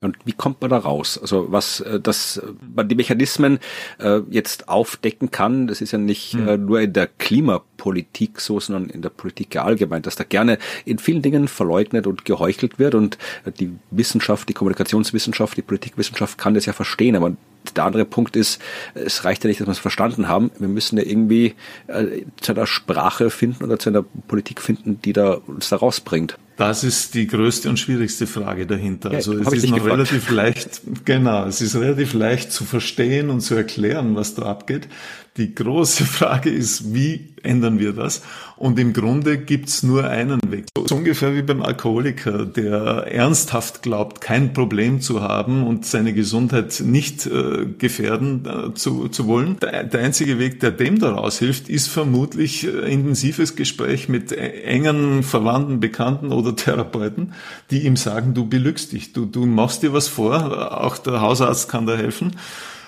Und wie kommt man da raus? Also was, äh, dass man die Mechanismen äh, jetzt aufdecken kann, das ist ja nicht mhm. äh, nur in der Klimapolitik so, sondern in der Politik allgemein, dass da gerne in vielen Dingen verleugnet und geheuchelt wird und die Wissenschaft, die Kommunikationswissenschaft, die Politikwissenschaft kann das ja verstehen, aber der andere Punkt ist, es reicht ja nicht, dass wir es verstanden haben. Wir müssen ja irgendwie äh, zu einer Sprache finden oder zu einer Politik finden, die da uns da rausbringt. Das ist die größte und schwierigste Frage dahinter. Ja, also es ist noch gefragt. relativ leicht, genau, es ist relativ leicht zu verstehen und zu erklären, was da abgeht. Die große Frage ist, wie ändern wir das? Und im Grunde gibt's nur einen Weg. So ungefähr wie beim Alkoholiker, der ernsthaft glaubt, kein Problem zu haben und seine Gesundheit nicht äh, gefährden äh, zu, zu wollen. Der, der, einzige Weg, der dem daraus hilft, ist vermutlich äh, intensives Gespräch mit äh, engen Verwandten, Bekannten oder Therapeuten, die ihm sagen, du belügst dich, du, du machst dir was vor, auch der Hausarzt kann da helfen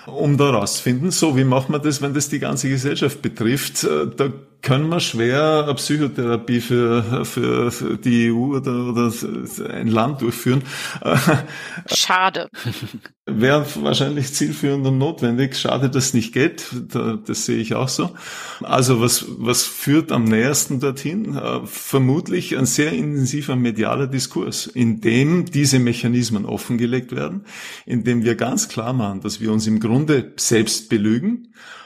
um da rauszufinden, so wie macht man das, wenn das die ganze Gesellschaft betrifft. Äh, da können wir schwer eine Psychotherapie für, für, für die EU oder, oder ein Land durchführen. Schade. Wäre wahrscheinlich zielführend und notwendig. Schade, dass es nicht geht. Das sehe ich auch so. Also was, was führt am nähersten dorthin? Äh, vermutlich ein sehr intensiver medialer Diskurs, in dem diese Mechanismen offengelegt werden, in dem wir ganz klar machen, dass wir uns im Grunde selbst belügen äh,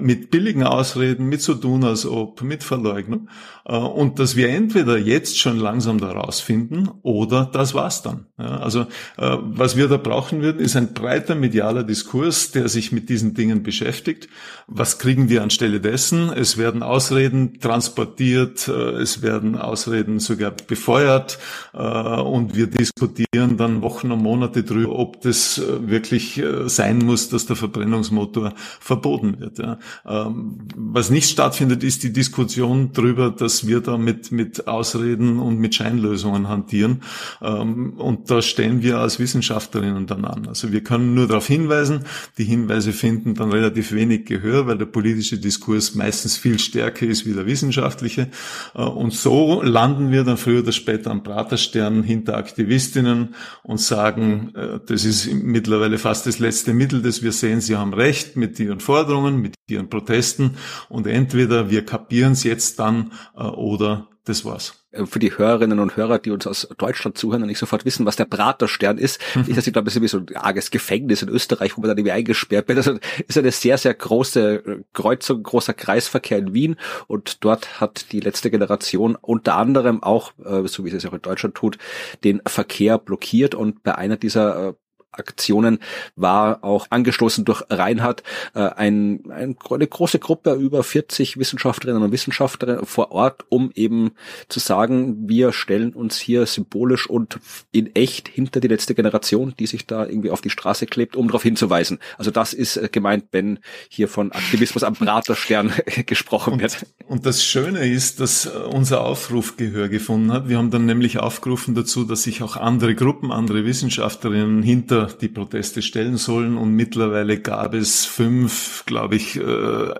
mit billigen Ausreden, mit so tun als ob, mit Verleugnung. Äh, und dass wir entweder jetzt schon langsam da rausfinden oder das war's dann. also äh, was wir da brauchen würden, ist ein breiter medialer Diskurs, der sich mit diesen Dingen beschäftigt. Was kriegen wir anstelle dessen? Es werden Ausreden transportiert, es werden Ausreden sogar befeuert und wir diskutieren dann Wochen und Monate drüber, ob das wirklich sein muss, dass der Verbrennungsmotor verboten wird stattfindet. Ja. Ähm, was nicht stattfindet, ist die Diskussion darüber, dass wir da mit, mit Ausreden und mit Scheinlösungen hantieren. Ähm, und da stellen wir als Wissenschaftlerinnen dann an. Also wir können nur darauf hinweisen. Die Hinweise finden dann relativ wenig Gehör, weil der politische Diskurs meistens viel stärker ist wie der wissenschaftliche. Äh, und so landen wir dann früher oder später am Praterstern hinter Aktivistinnen und sagen, äh, das ist mittlerweile fast das letzte Mittel, das wir sehen. Sie haben recht mit ihren Forderungen, mit ihren Protesten und entweder wir kapieren es jetzt dann äh, oder das war's. Äh, für die Hörerinnen und Hörer, die uns aus Deutschland zuhören und nicht sofort wissen, was der Praterstern ist, ist das, ich glaube, das ist wie so ein arges Gefängnis in Österreich, wo man dann irgendwie eingesperrt wird. Das ist eine sehr, sehr große äh, Kreuzung, großer Kreisverkehr in Wien und dort hat die letzte Generation unter anderem auch, so wie es auch in Deutschland tut, den Verkehr blockiert und bei einer dieser Aktionen war auch angestoßen durch Reinhard äh, ein, ein, eine große Gruppe über 40 Wissenschaftlerinnen und Wissenschaftler vor Ort, um eben zu sagen, wir stellen uns hier symbolisch und in echt hinter die letzte Generation, die sich da irgendwie auf die Straße klebt, um darauf hinzuweisen. Also das ist äh, gemeint, wenn hier von Aktivismus am Praterstern gesprochen und, wird. Und das Schöne ist, dass äh, unser Aufruf Gehör gefunden hat. Wir haben dann nämlich aufgerufen dazu, dass sich auch andere Gruppen, andere Wissenschaftlerinnen hinter die Proteste stellen sollen. Und mittlerweile gab es fünf, glaube ich, äh,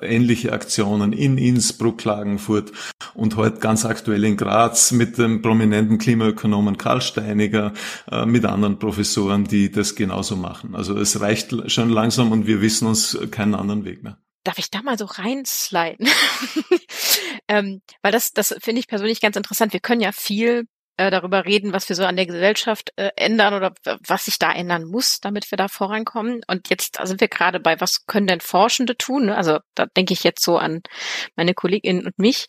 ähnliche Aktionen in Innsbruck, Klagenfurt und heute ganz aktuell in Graz mit dem prominenten Klimaökonomen Karl Steiniger, äh, mit anderen Professoren, die das genauso machen. Also es reicht schon langsam und wir wissen uns keinen anderen Weg mehr darf ich da mal so reinsliden? ähm, weil das, das finde ich persönlich ganz interessant. Wir können ja viel äh, darüber reden, was wir so an der Gesellschaft äh, ändern oder was sich da ändern muss, damit wir da vorankommen. Und jetzt sind wir gerade bei, was können denn Forschende tun? Ne? Also da denke ich jetzt so an meine Kolleginnen und mich.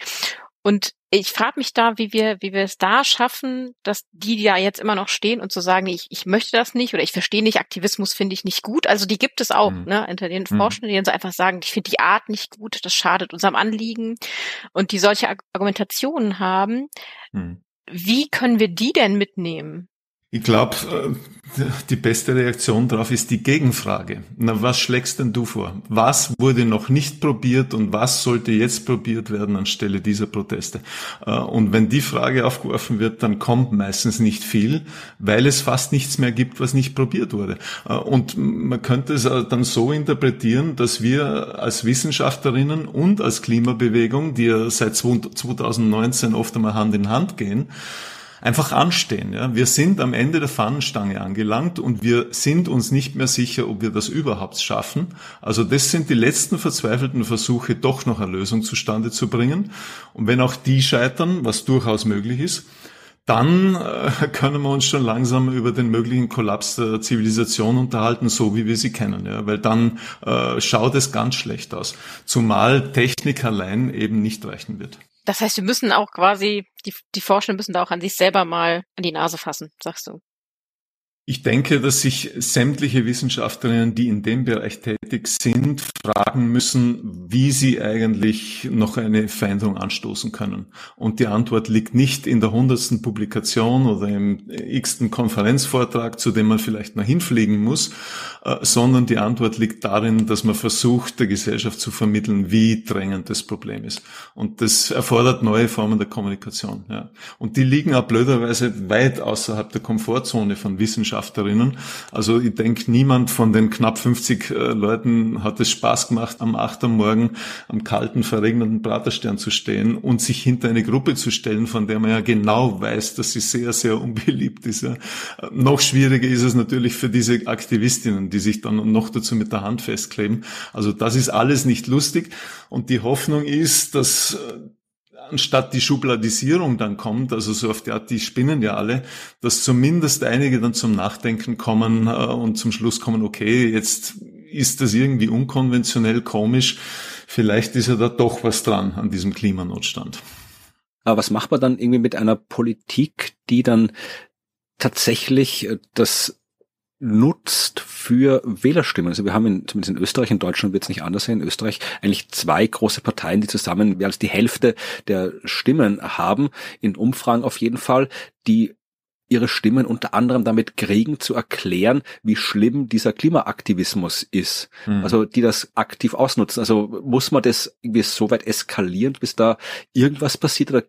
Und ich frage mich da, wie wir, wie wir es da schaffen, dass die, die da jetzt immer noch stehen und zu sagen, ich, ich möchte das nicht oder ich verstehe nicht, Aktivismus finde ich nicht gut. Also die gibt es auch, mhm. ne, unter den mhm. Forschenden, die uns einfach sagen, ich finde die Art nicht gut, das schadet unserem Anliegen und die solche Argumentationen haben. Mhm. Wie können wir die denn mitnehmen? Ich glaube, äh, die beste Reaktion darauf ist die Gegenfrage. Na, was schlägst denn du vor? Was wurde noch nicht probiert und was sollte jetzt probiert werden anstelle dieser Proteste? Äh, und wenn die Frage aufgeworfen wird, dann kommt meistens nicht viel, weil es fast nichts mehr gibt, was nicht probiert wurde. Äh, und man könnte es dann so interpretieren, dass wir als Wissenschaftlerinnen und als Klimabewegung, die ja seit 2019 oft einmal Hand in Hand gehen, einfach anstehen. Ja. Wir sind am Ende der Fahnenstange angelangt und wir sind uns nicht mehr sicher, ob wir das überhaupt schaffen. Also das sind die letzten verzweifelten Versuche, doch noch eine Lösung zustande zu bringen. Und wenn auch die scheitern, was durchaus möglich ist, dann äh, können wir uns schon langsam über den möglichen Kollaps der Zivilisation unterhalten, so wie wir sie kennen. Ja? Weil dann äh, schaut es ganz schlecht aus. Zumal Technik allein eben nicht reichen wird. Das heißt, wir müssen auch quasi, die, die Forschenden müssen da auch an sich selber mal an die Nase fassen, sagst du. Ich denke, dass sich sämtliche Wissenschaftlerinnen, die in dem Bereich tätig sind, fragen müssen, wie sie eigentlich noch eine Veränderung anstoßen können. Und die Antwort liegt nicht in der hundertsten Publikation oder im x-ten Konferenzvortrag, zu dem man vielleicht noch hinfliegen muss, äh, sondern die Antwort liegt darin, dass man versucht, der Gesellschaft zu vermitteln, wie drängend das Problem ist. Und das erfordert neue Formen der Kommunikation. Ja. Und die liegen auch blöderweise weit außerhalb der Komfortzone von Wissenschaft Wissenschaftlerinnen. Also ich denke, niemand von den knapp 50 äh, Leuten hat es Spaß gemacht, am 8. Am Morgen am kalten, verregneten Praterstern zu stehen und sich hinter eine Gruppe zu stellen, von der man ja genau weiß, dass sie sehr, sehr unbeliebt ist. Ja. Noch schwieriger ist es natürlich für diese Aktivistinnen, die sich dann noch dazu mit der Hand festkleben. Also das ist alles nicht lustig. Und die Hoffnung ist, dass anstatt die Schubladisierung dann kommt, also so auf die Art, die spinnen ja alle, dass zumindest einige dann zum Nachdenken kommen äh, und zum Schluss kommen, okay, jetzt ist das irgendwie unkonventionell, komisch, vielleicht ist ja da doch was dran an diesem Klimanotstand. Aber was macht man dann irgendwie mit einer Politik, die dann tatsächlich äh, das nutzt für Wählerstimmen. Also wir haben in, zumindest in Österreich, in Deutschland wird es nicht anders sein, in Österreich eigentlich zwei große Parteien, die zusammen mehr als die Hälfte der Stimmen haben, in Umfragen auf jeden Fall, die ihre Stimmen unter anderem damit kriegen zu erklären, wie schlimm dieser Klimaaktivismus ist. Mhm. Also die das aktiv ausnutzen. Also muss man das irgendwie so weit eskalieren, bis da irgendwas passiert oder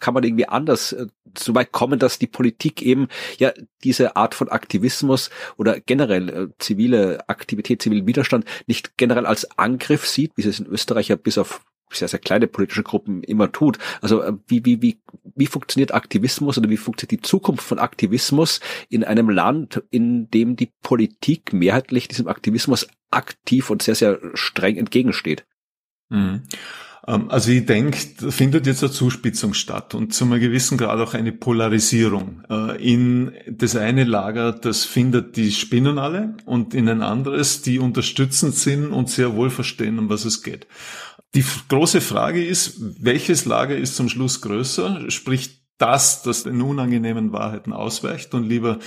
kann man irgendwie anders äh, so weit kommen, dass die Politik eben ja diese Art von Aktivismus oder generell äh, zivile Aktivität, zivilen Widerstand nicht generell als Angriff sieht, wie es in Österreich ja bis auf sehr, sehr kleine politische Gruppen immer tut. Also äh, wie, wie, wie, wie funktioniert Aktivismus oder wie funktioniert die Zukunft von Aktivismus in einem Land, in dem die Politik mehrheitlich diesem Aktivismus aktiv und sehr, sehr streng entgegensteht? Mhm. Ähm, also ich denke, findet jetzt eine Zuspitzung statt und zu einem gewissen Grad auch eine Polarisierung. Äh, in das eine Lager, das findet die Spinnen alle und in ein anderes, die unterstützend sind und sehr wohl verstehen, um was es geht. Die große Frage ist, welches Lager ist zum Schluss größer? Sprich, das, das den unangenehmen Wahrheiten ausweicht und lieber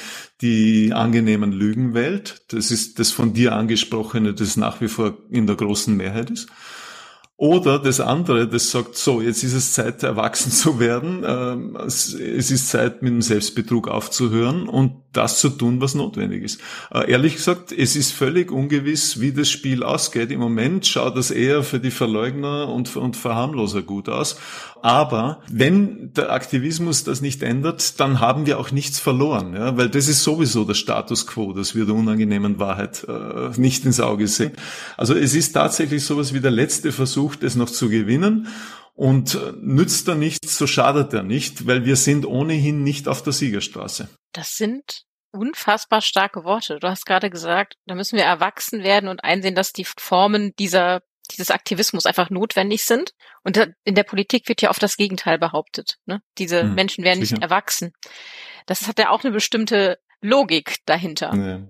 die angenehmen Lügen wählt. Das ist das von dir angesprochene, das nach wie vor in der großen Mehrheit ist. Oder das andere, das sagt, so, jetzt ist es Zeit, erwachsen zu werden. Ähm, es ist Zeit, mit dem Selbstbetrug aufzuhören und das zu tun, was notwendig ist. Äh, ehrlich gesagt, es ist völlig ungewiss, wie das Spiel ausgeht. Im Moment schaut das eher für die Verleugner und, und Verharmloser gut aus. Aber wenn der Aktivismus das nicht ändert, dann haben wir auch nichts verloren, ja? weil das ist sowieso der Status quo, dass wir der unangenehmen Wahrheit äh, nicht ins Auge sehen. Also es ist tatsächlich sowas wie der letzte Versuch, das noch zu gewinnen. Und äh, nützt er nichts, so schadet er nicht, weil wir sind ohnehin nicht auf der Siegerstraße. Das sind unfassbar starke Worte. Du hast gerade gesagt, da müssen wir erwachsen werden und einsehen, dass die Formen dieser dieses Aktivismus einfach notwendig sind. Und in der Politik wird ja oft das Gegenteil behauptet. Ne? Diese hm, Menschen werden sicher. nicht erwachsen. Das hat ja auch eine bestimmte Logik dahinter. Ja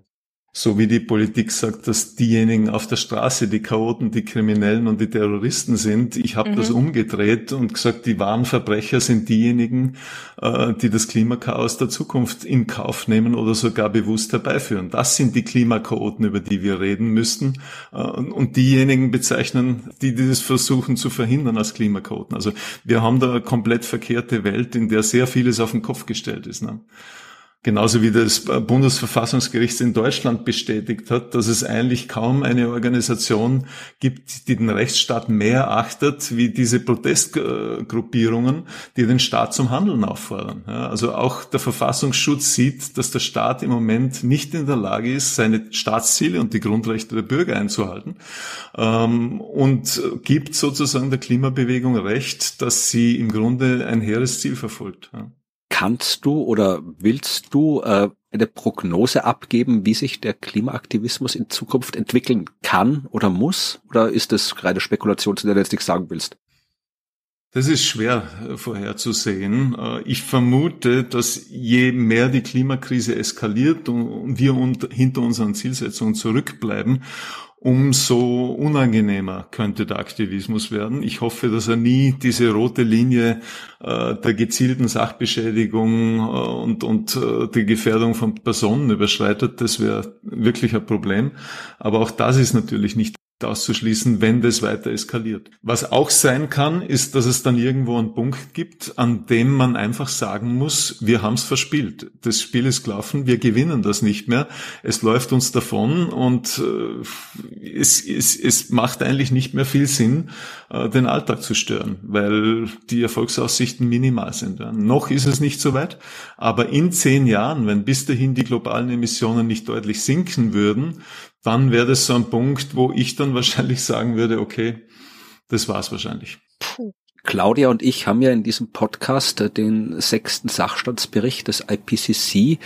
so wie die Politik sagt, dass diejenigen auf der Straße die Chaoten, die Kriminellen und die Terroristen sind. Ich habe mhm. das umgedreht und gesagt, die wahren Verbrecher sind diejenigen, äh, die das Klimakaos der Zukunft in Kauf nehmen oder sogar bewusst herbeiführen. Das sind die Klimachaoten, über die wir reden müssten. Äh, und diejenigen bezeichnen, die dieses versuchen zu verhindern als Klimachaoten. Also wir haben da eine komplett verkehrte Welt, in der sehr vieles auf den Kopf gestellt ist. Ne? Genauso wie das Bundesverfassungsgericht in Deutschland bestätigt hat, dass es eigentlich kaum eine Organisation gibt, die den Rechtsstaat mehr achtet, wie diese Protestgruppierungen, die den Staat zum Handeln auffordern. also auch der Verfassungsschutz sieht, dass der Staat im Moment nicht in der Lage ist, seine Staatsziele und die Grundrechte der Bürger einzuhalten ähm, und gibt sozusagen der Klimabewegung recht, dass sie im Grunde ein hehres Ziel verfolgt Kannst du oder willst du äh, eine Prognose abgeben, wie sich der Klimaaktivismus in Zukunft entwickeln kann oder muss? Oder ist das gerade Spekulation, zu der du jetzt nichts sagen willst? Das ist schwer äh, vorherzusehen. Äh, ich vermute, dass je mehr die Klimakrise eskaliert und wir hinter unseren Zielsetzungen zurückbleiben, umso unangenehmer könnte der Aktivismus werden. Ich hoffe, dass er nie diese rote Linie äh, der gezielten Sachbeschädigung und, und die Gefährdung von Personen überschreitet. Das wäre wirklich ein Problem. Aber auch das ist natürlich nicht auszuschließen, wenn das weiter eskaliert. Was auch sein kann, ist, dass es dann irgendwo einen Punkt gibt, an dem man einfach sagen muss, wir haben es verspielt. Das Spiel ist gelaufen, wir gewinnen das nicht mehr. Es läuft uns davon und äh, es, es, es macht eigentlich nicht mehr viel Sinn, äh, den Alltag zu stören, weil die Erfolgsaussichten minimal sind. Noch ist es nicht so weit, aber in zehn Jahren, wenn bis dahin die globalen Emissionen nicht deutlich sinken würden, dann wäre das so ein Punkt, wo ich dann wahrscheinlich sagen würde, okay, das war's wahrscheinlich. Puh. Claudia und ich haben ja in diesem Podcast den sechsten Sachstandsbericht des IPCC äh,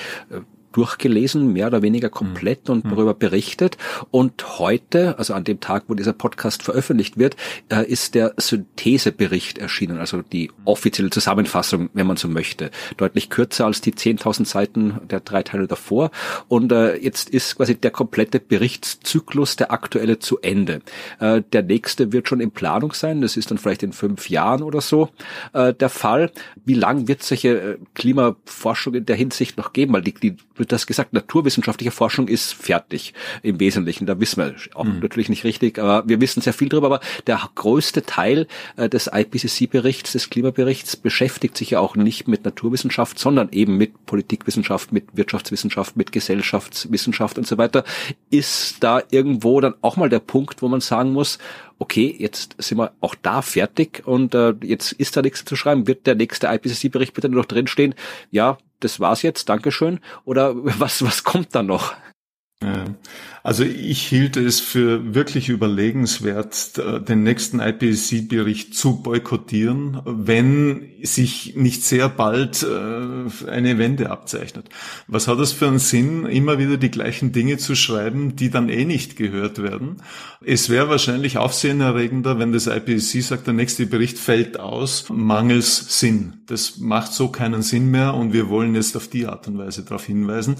durchgelesen, mehr oder weniger komplett mhm. und darüber berichtet. Und heute, also an dem Tag, wo dieser Podcast veröffentlicht wird, äh, ist der Synthesebericht erschienen, also die offizielle Zusammenfassung, wenn man so möchte. Deutlich kürzer als die 10.000 Seiten der drei Teile davor. Und äh, jetzt ist quasi der komplette Berichtszyklus, der aktuelle, zu Ende. Äh, der nächste wird schon in Planung sein. Das ist dann vielleicht in fünf Jahren oder so äh, der Fall. Wie lang wird solche äh, Klimaforschung in der Hinsicht noch geben? Weil die, die wird das gesagt, naturwissenschaftliche Forschung ist fertig im Wesentlichen. Da wissen wir auch mhm. natürlich nicht richtig, aber wir wissen sehr viel drüber. Aber der größte Teil äh, des IPCC-Berichts, des Klimaberichts, beschäftigt sich ja auch nicht mit Naturwissenschaft, sondern eben mit Politikwissenschaft, mit Wirtschaftswissenschaft, mit Gesellschaftswissenschaft und so weiter. Ist da irgendwo dann auch mal der Punkt, wo man sagen muss, okay, jetzt sind wir auch da fertig und äh, jetzt ist da nichts zu schreiben. Wird der nächste IPCC-Bericht bitte nur noch drinstehen? Ja, das war's jetzt, Dankeschön. Oder was, was kommt da noch? Also ich hielt es für wirklich überlegenswert, den nächsten IPCC-Bericht zu boykottieren, wenn sich nicht sehr bald äh, eine Wende abzeichnet. Was hat es für einen Sinn, immer wieder die gleichen Dinge zu schreiben, die dann eh nicht gehört werden? Es wäre wahrscheinlich aufsehenerregender, wenn das IPCC sagt, der nächste Bericht fällt aus, mangels Sinn. Das macht so keinen Sinn mehr und wir wollen jetzt auf die Art und Weise darauf hinweisen.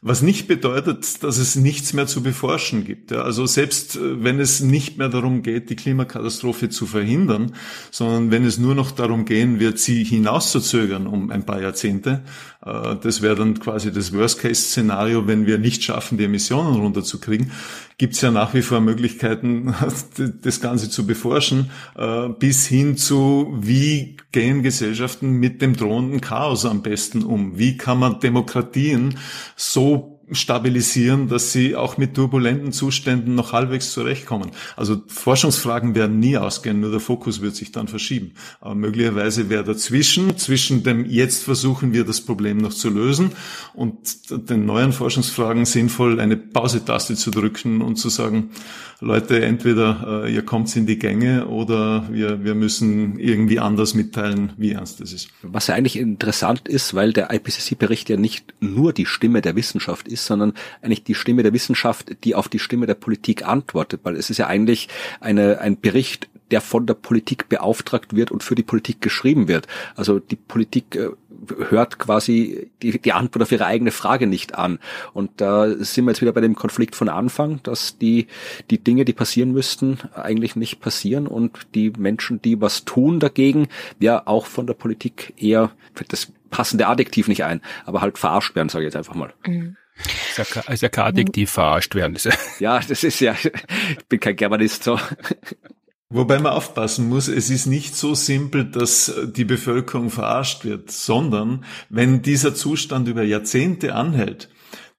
Was nicht bedeutet, dass es nichts mehr zu beforschen gibt. Also selbst äh, wenn es nicht mehr darum geht, die Klimakatastrophe zu verhindern, sondern wenn es nur noch darum gehen wird, sie hinauszuzögern um ein paar Jahrzehnte, äh, das wäre dann quasi das Worst-Case-Szenario, wenn wir nicht schaffen, die Emissionen runterzukriegen, gibt es ja nach wie vor Möglichkeiten, das Ganze zu beforschen, äh, bis hin zu, wie gehen Gesellschaften mit dem drohenden Chaos am besten um? Wie kann man Demokratien so stabilisieren, dass sie auch mit turbulenten Zuständen noch halbwegs zurechtkommen. Also Forschungsfragen werden nie ausgehen, nur der Fokus wird sich dann verschieben. Aber möglicherweise wäre dazwischen, zwischen dem jetzt versuchen wir das Problem noch zu lösen und den neuen Forschungsfragen sinnvoll eine Pause-Taste zu drücken und zu sagen, Leute, entweder äh, ihr kommt in die Gänge oder wir, wir müssen irgendwie anders mitteilen, wie ernst es ist. Was ja eigentlich interessant ist, weil der IPCC-Bericht ja nicht nur die Stimme der Wissenschaft ist, sondern eigentlich die Stimme der Wissenschaft, die auf die Stimme der Politik antwortet, weil es ist ja eigentlich eine, ein Bericht der von der Politik beauftragt wird und für die Politik geschrieben wird. Also die Politik äh, hört quasi die, die Antwort auf ihre eigene Frage nicht an. Und da sind wir jetzt wieder bei dem Konflikt von Anfang, dass die, die Dinge, die passieren müssten, eigentlich nicht passieren und die Menschen, die was tun dagegen, ja auch von der Politik eher, das passende Adjektiv nicht ein, aber halt verarscht werden, sage ich jetzt einfach mal. Mhm. Ist ja, ist ja kein Adjektiv verarscht werden. ja, das ist ja, ich bin kein Germanist so. Wobei man aufpassen muss, es ist nicht so simpel, dass die Bevölkerung verarscht wird, sondern wenn dieser Zustand über Jahrzehnte anhält,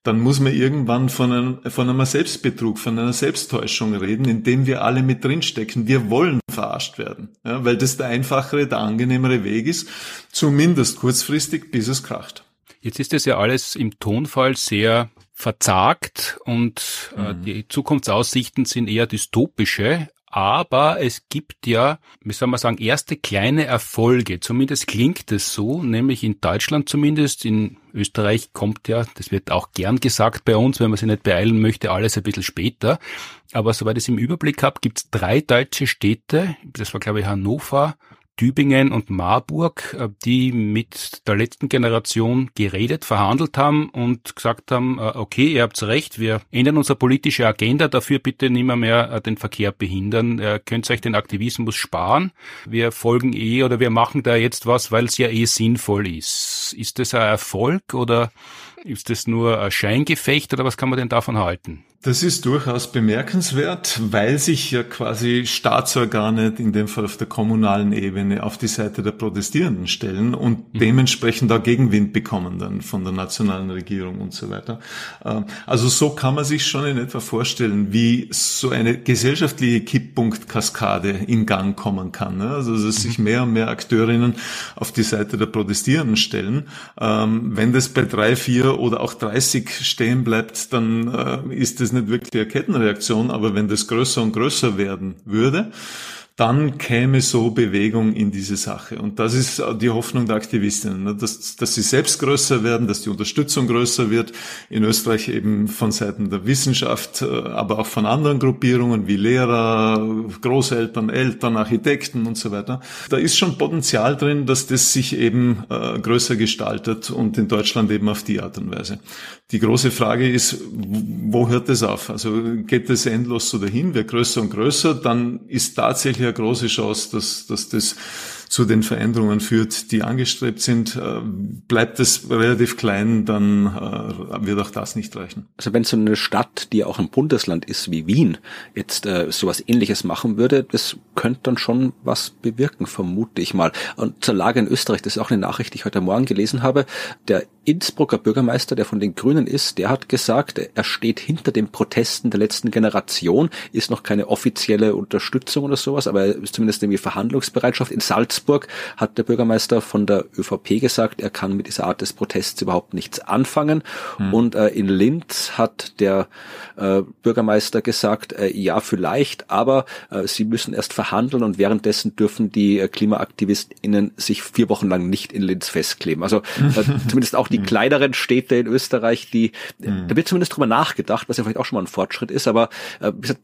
dann muss man irgendwann von einem, von einem Selbstbetrug, von einer Selbsttäuschung reden, in dem wir alle mit drinstecken. Wir wollen verarscht werden, ja, weil das der einfachere, der angenehmere Weg ist, zumindest kurzfristig, bis es kracht. Jetzt ist das ja alles im Tonfall sehr verzagt und äh, mhm. die Zukunftsaussichten sind eher dystopische. aber es gibt ja, wie soll man sagen, erste kleine Erfolge. Zumindest klingt es so, nämlich in Deutschland zumindest. In Österreich kommt ja, das wird auch gern gesagt bei uns, wenn man sich nicht beeilen möchte, alles ein bisschen später. Aber soweit ich es im Überblick habe, gibt es drei deutsche Städte, das war glaube ich Hannover, Tübingen und Marburg, äh, die mit der letzten Generation geredet, verhandelt haben und gesagt haben, äh, okay, ihr habt recht, wir ändern unsere politische Agenda, dafür bitte nimmer mehr äh, den Verkehr behindern, ihr könnt euch den Aktivismus sparen, wir folgen eh oder wir machen da jetzt was, weil es ja eh sinnvoll ist. Ist das ein Erfolg oder ist das nur ein Scheingefecht oder was kann man denn davon halten? Das ist durchaus bemerkenswert, weil sich ja quasi Staatsorgane, in dem Fall auf der kommunalen Ebene, auf die Seite der Protestierenden stellen und mhm. dementsprechend da Gegenwind bekommen dann von der nationalen Regierung und so weiter. Ähm, also so kann man sich schon in etwa vorstellen, wie so eine gesellschaftliche Kipppunktkaskade in Gang kommen kann. Ne? Also dass sich mhm. mehr und mehr Akteurinnen auf die Seite der Protestierenden stellen. Ähm, wenn das bei drei, vier oder auch 30 stehen bleibt, dann äh, ist das nicht wirklich eine Kettenreaktion, aber wenn das größer und größer werden würde, dann käme so Bewegung in diese Sache. Und das ist die Hoffnung der Aktivistinnen, ne? dass, dass sie selbst größer werden, dass die Unterstützung größer wird. In Österreich eben von Seiten der Wissenschaft, äh, aber auch von anderen Gruppierungen wie Lehrer, Großeltern, Eltern, Architekten und so weiter. Da ist schon Potenzial drin, dass das sich eben äh, größer gestaltet und in Deutschland eben auf die Art und Weise. Die große Frage ist, wo hört es auf? Also geht es endlos so dahin, wird größer und größer, dann ist tatsächlich eine große Chance, dass, dass das zu den Veränderungen führt, die angestrebt sind. Äh, bleibt es relativ klein, dann äh, wird auch das nicht reichen. Also wenn so eine Stadt, die auch ein Bundesland ist wie Wien, jetzt äh, sowas ähnliches machen würde, das könnte dann schon was bewirken, vermute ich mal. Und zur Lage in Österreich, das ist auch eine Nachricht, die ich heute Morgen gelesen habe. Der Innsbrucker Bürgermeister, der von den Grünen ist, der hat gesagt, er steht hinter den Protesten der letzten Generation, ist noch keine offizielle Unterstützung oder sowas, aber er zumindest irgendwie Verhandlungsbereitschaft. In Salzburg hat der Bürgermeister von der ÖVP gesagt, er kann mit dieser Art des Protests überhaupt nichts anfangen. Hm. Und äh, in Linz hat der äh, Bürgermeister gesagt, äh, ja, vielleicht, aber äh, sie müssen erst verhandeln und währenddessen dürfen die äh, KlimaaktivistInnen sich vier Wochen lang nicht in Linz festkleben. Also äh, zumindest auch die mhm. kleineren Städte in Österreich, die, mhm. da wird zumindest drüber nachgedacht, was ja vielleicht auch schon mal ein Fortschritt ist, aber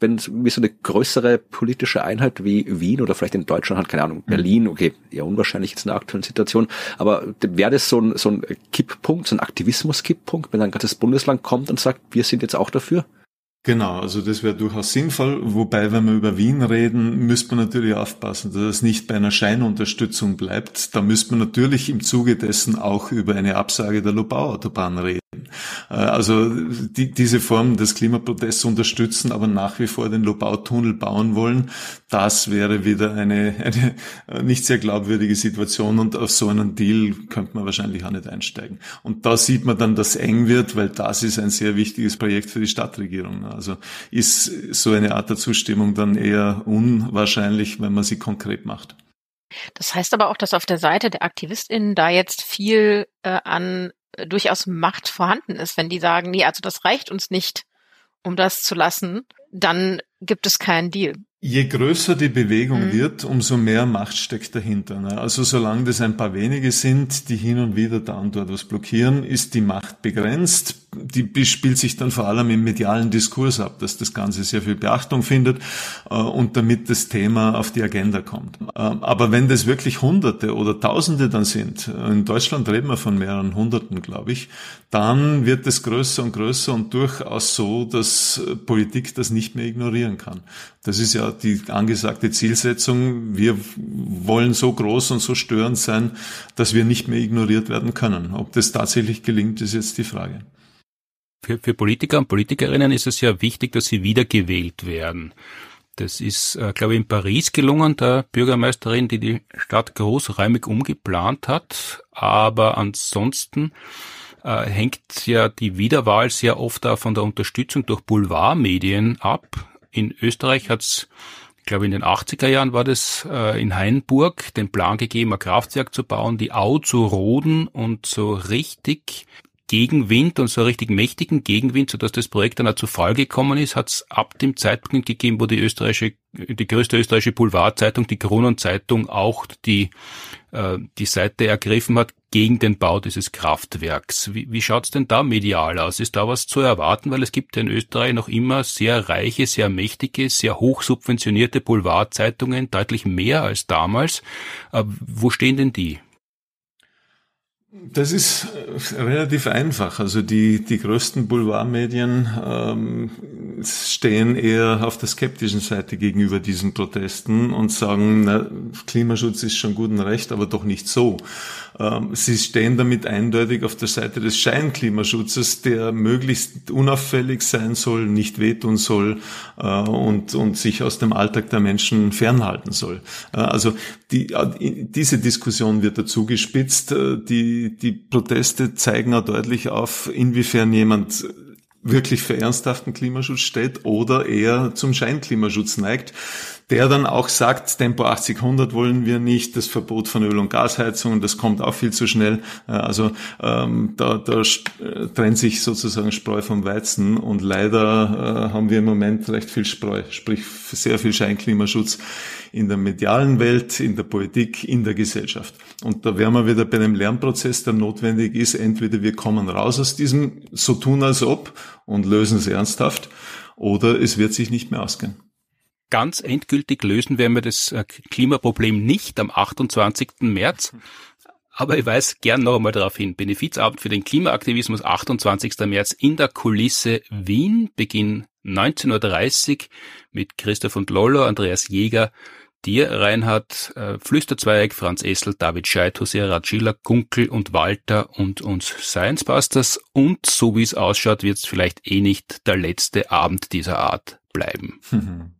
wenn so eine größere politische Einheit wie Wien oder vielleicht in Deutschland hat, keine Ahnung, mhm. Berlin, okay, eher unwahrscheinlich jetzt in der aktuellen Situation, aber wäre das so ein, so ein Kipppunkt, so ein Aktivismus-Kipppunkt, wenn ein ganzes Bundesland kommt und sagt, wir sind jetzt auch dafür? Genau, also das wäre durchaus sinnvoll. Wobei, wenn wir über Wien reden, müsste man natürlich aufpassen, dass es nicht bei einer Scheinunterstützung bleibt. Da müsste man natürlich im Zuge dessen auch über eine Absage der Lobau-Autobahn reden. Äh, also die, diese Form des Klimaprotests unterstützen, aber nach wie vor den Lobautunnel bauen wollen, das wäre wieder eine, eine äh, nicht sehr glaubwürdige Situation und auf so einen Deal könnte man wahrscheinlich auch nicht einsteigen. Und da sieht man dann, dass eng wird, weil das ist ein sehr wichtiges Projekt für die Stadtregierung. Also ist so eine Art der Zustimmung dann eher unwahrscheinlich, wenn man sie konkret macht. Das heißt aber auch, dass auf der Seite der AktivistInnen da jetzt viel äh, an äh, durchaus Macht vorhanden ist, wenn die sagen, nee, also das reicht uns nicht, um das zu lassen, dann gibt es keinen Deal. Je größer die Bewegung mhm. wird, umso mehr Macht steckt dahinter. Ne? Also solange das ein paar wenige sind, die hin und wieder da und dort was blockieren, ist die Macht begrenzt. Die spielt sich dann vor allem im medialen Diskurs ab, dass das Ganze sehr viel Beachtung findet äh, und damit das Thema auf die Agenda kommt. Äh, aber wenn das wirklich Hunderte oder Tausende dann sind, in Deutschland reden wir von mehreren Hunderten, glaube ich, dann wird es größer und größer und durchaus so, dass Politik das nicht mehr ignorieren kann. Das ist ja die angesagte Zielsetzung. Wir wollen so groß und so störend sein, dass wir nicht mehr ignoriert werden können. Ob das tatsächlich gelingt, ist jetzt die Frage. Für, für Politiker und Politikerinnen ist es ja wichtig, dass sie wiedergewählt werden. Das ist, äh, glaube ich, in Paris gelungen, der Bürgermeisterin, die die Stadt großräumig umgeplant hat. Aber ansonsten äh, hängt ja die Wiederwahl sehr oft auch von der Unterstützung durch Boulevardmedien ab. In Österreich hat's, ich glaube in den 80er Jahren war das äh, in Hainburg, den Plan gegeben, ein Kraftwerk zu bauen, die Au zu roden und so richtig Gegenwind und so richtig mächtigen Gegenwind, sodass das Projekt dann auch zu Fall gekommen ist, hat es ab dem Zeitpunkt gegeben, wo die österreichische, die größte österreichische Boulevardzeitung, die Kronenzeitung, auch die, äh, die Seite ergriffen hat gegen den Bau dieses Kraftwerks. Wie, wie schaut's denn da medial aus? Ist da was zu erwarten? Weil es gibt in Österreich noch immer sehr reiche, sehr mächtige, sehr hoch subventionierte Boulevardzeitungen, deutlich mehr als damals. Äh, wo stehen denn die? Das ist äh, relativ einfach. Also die, die größten Boulevardmedien ähm, stehen eher auf der skeptischen Seite gegenüber diesen Protesten und sagen, na, Klimaschutz ist schon gut und recht, aber doch nicht so. Ähm, sie stehen damit eindeutig auf der Seite des Scheinklimaschutzes, der möglichst unauffällig sein soll, nicht wehtun soll äh, und, und sich aus dem Alltag der Menschen fernhalten soll. Äh, also die, äh, diese Diskussion wird dazu gespitzt. Die, die Proteste zeigen auch deutlich auf, inwiefern jemand wirklich für ernsthaften Klimaschutz steht oder eher zum Scheinklimaschutz neigt der dann auch sagt, Tempo 80-100 wollen wir nicht, das Verbot von Öl- und Gasheizungen, das kommt auch viel zu schnell. Äh, also ähm, da, da äh, trennt sich sozusagen Spreu vom Weizen und leider äh, haben wir im Moment recht viel Spreu, sprich sehr viel Scheinklimaschutz in der medialen Welt, in der Politik, in der Gesellschaft. Und da wären wir wieder bei einem Lernprozess, der notwendig ist. Entweder wir kommen raus aus diesem so tun als ob und lösen es ernsthaft, oder es wird sich nicht mehr ausgehen ganz endgültig lösen werden wir das äh, Klimaproblem nicht am 28. März. Aber ich weise gern noch einmal darauf hin. Benefizabend für den Klimaaktivismus 28. März in der Kulisse Wien, Beginn 19.30 Uhr mit Christoph und Lollo, Andreas Jäger, dir, Reinhard, äh, Flüsterzweig, Franz Essel, David Scheid, Hosea Ratschiller, Kunkel und Walter und uns Science Busters. Und so wie es ausschaut, wird es vielleicht eh nicht der letzte Abend dieser Art bleiben.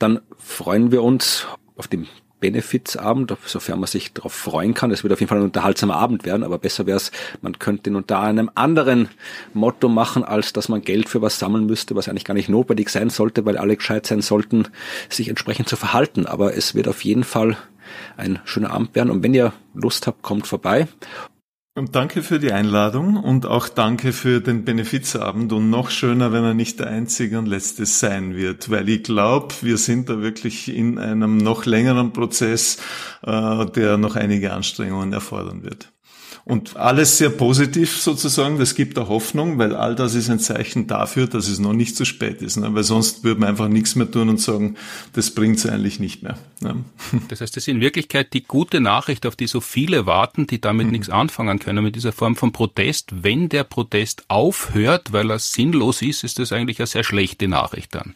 dann freuen wir uns auf den Benefizabend, sofern man sich darauf freuen kann. Es wird auf jeden Fall ein unterhaltsamer Abend werden, aber besser wäre es, man könnte ihn unter einem anderen Motto machen, als dass man Geld für was sammeln müsste, was eigentlich gar nicht notwendig sein sollte, weil alle gescheit sein sollten, sich entsprechend zu verhalten. Aber es wird auf jeden Fall ein schöner Abend werden. Und wenn ihr Lust habt, kommt vorbei. Und danke für die Einladung und auch danke für den Benefizabend und noch schöner, wenn er nicht der einzige und letzte sein wird, weil ich glaube, wir sind da wirklich in einem noch längeren Prozess, äh, der noch einige Anstrengungen erfordern wird. Und alles sehr positiv sozusagen, das gibt auch Hoffnung, weil all das ist ein Zeichen dafür, dass es noch nicht zu spät ist. Ne? Weil sonst würde man einfach nichts mehr tun und sagen, das bringt es eigentlich nicht mehr. Ne? Das heißt, das ist in Wirklichkeit die gute Nachricht, auf die so viele warten, die damit mhm. nichts anfangen können, mit dieser Form von Protest. Wenn der Protest aufhört, weil er sinnlos ist, ist das eigentlich eine sehr schlechte Nachricht dann.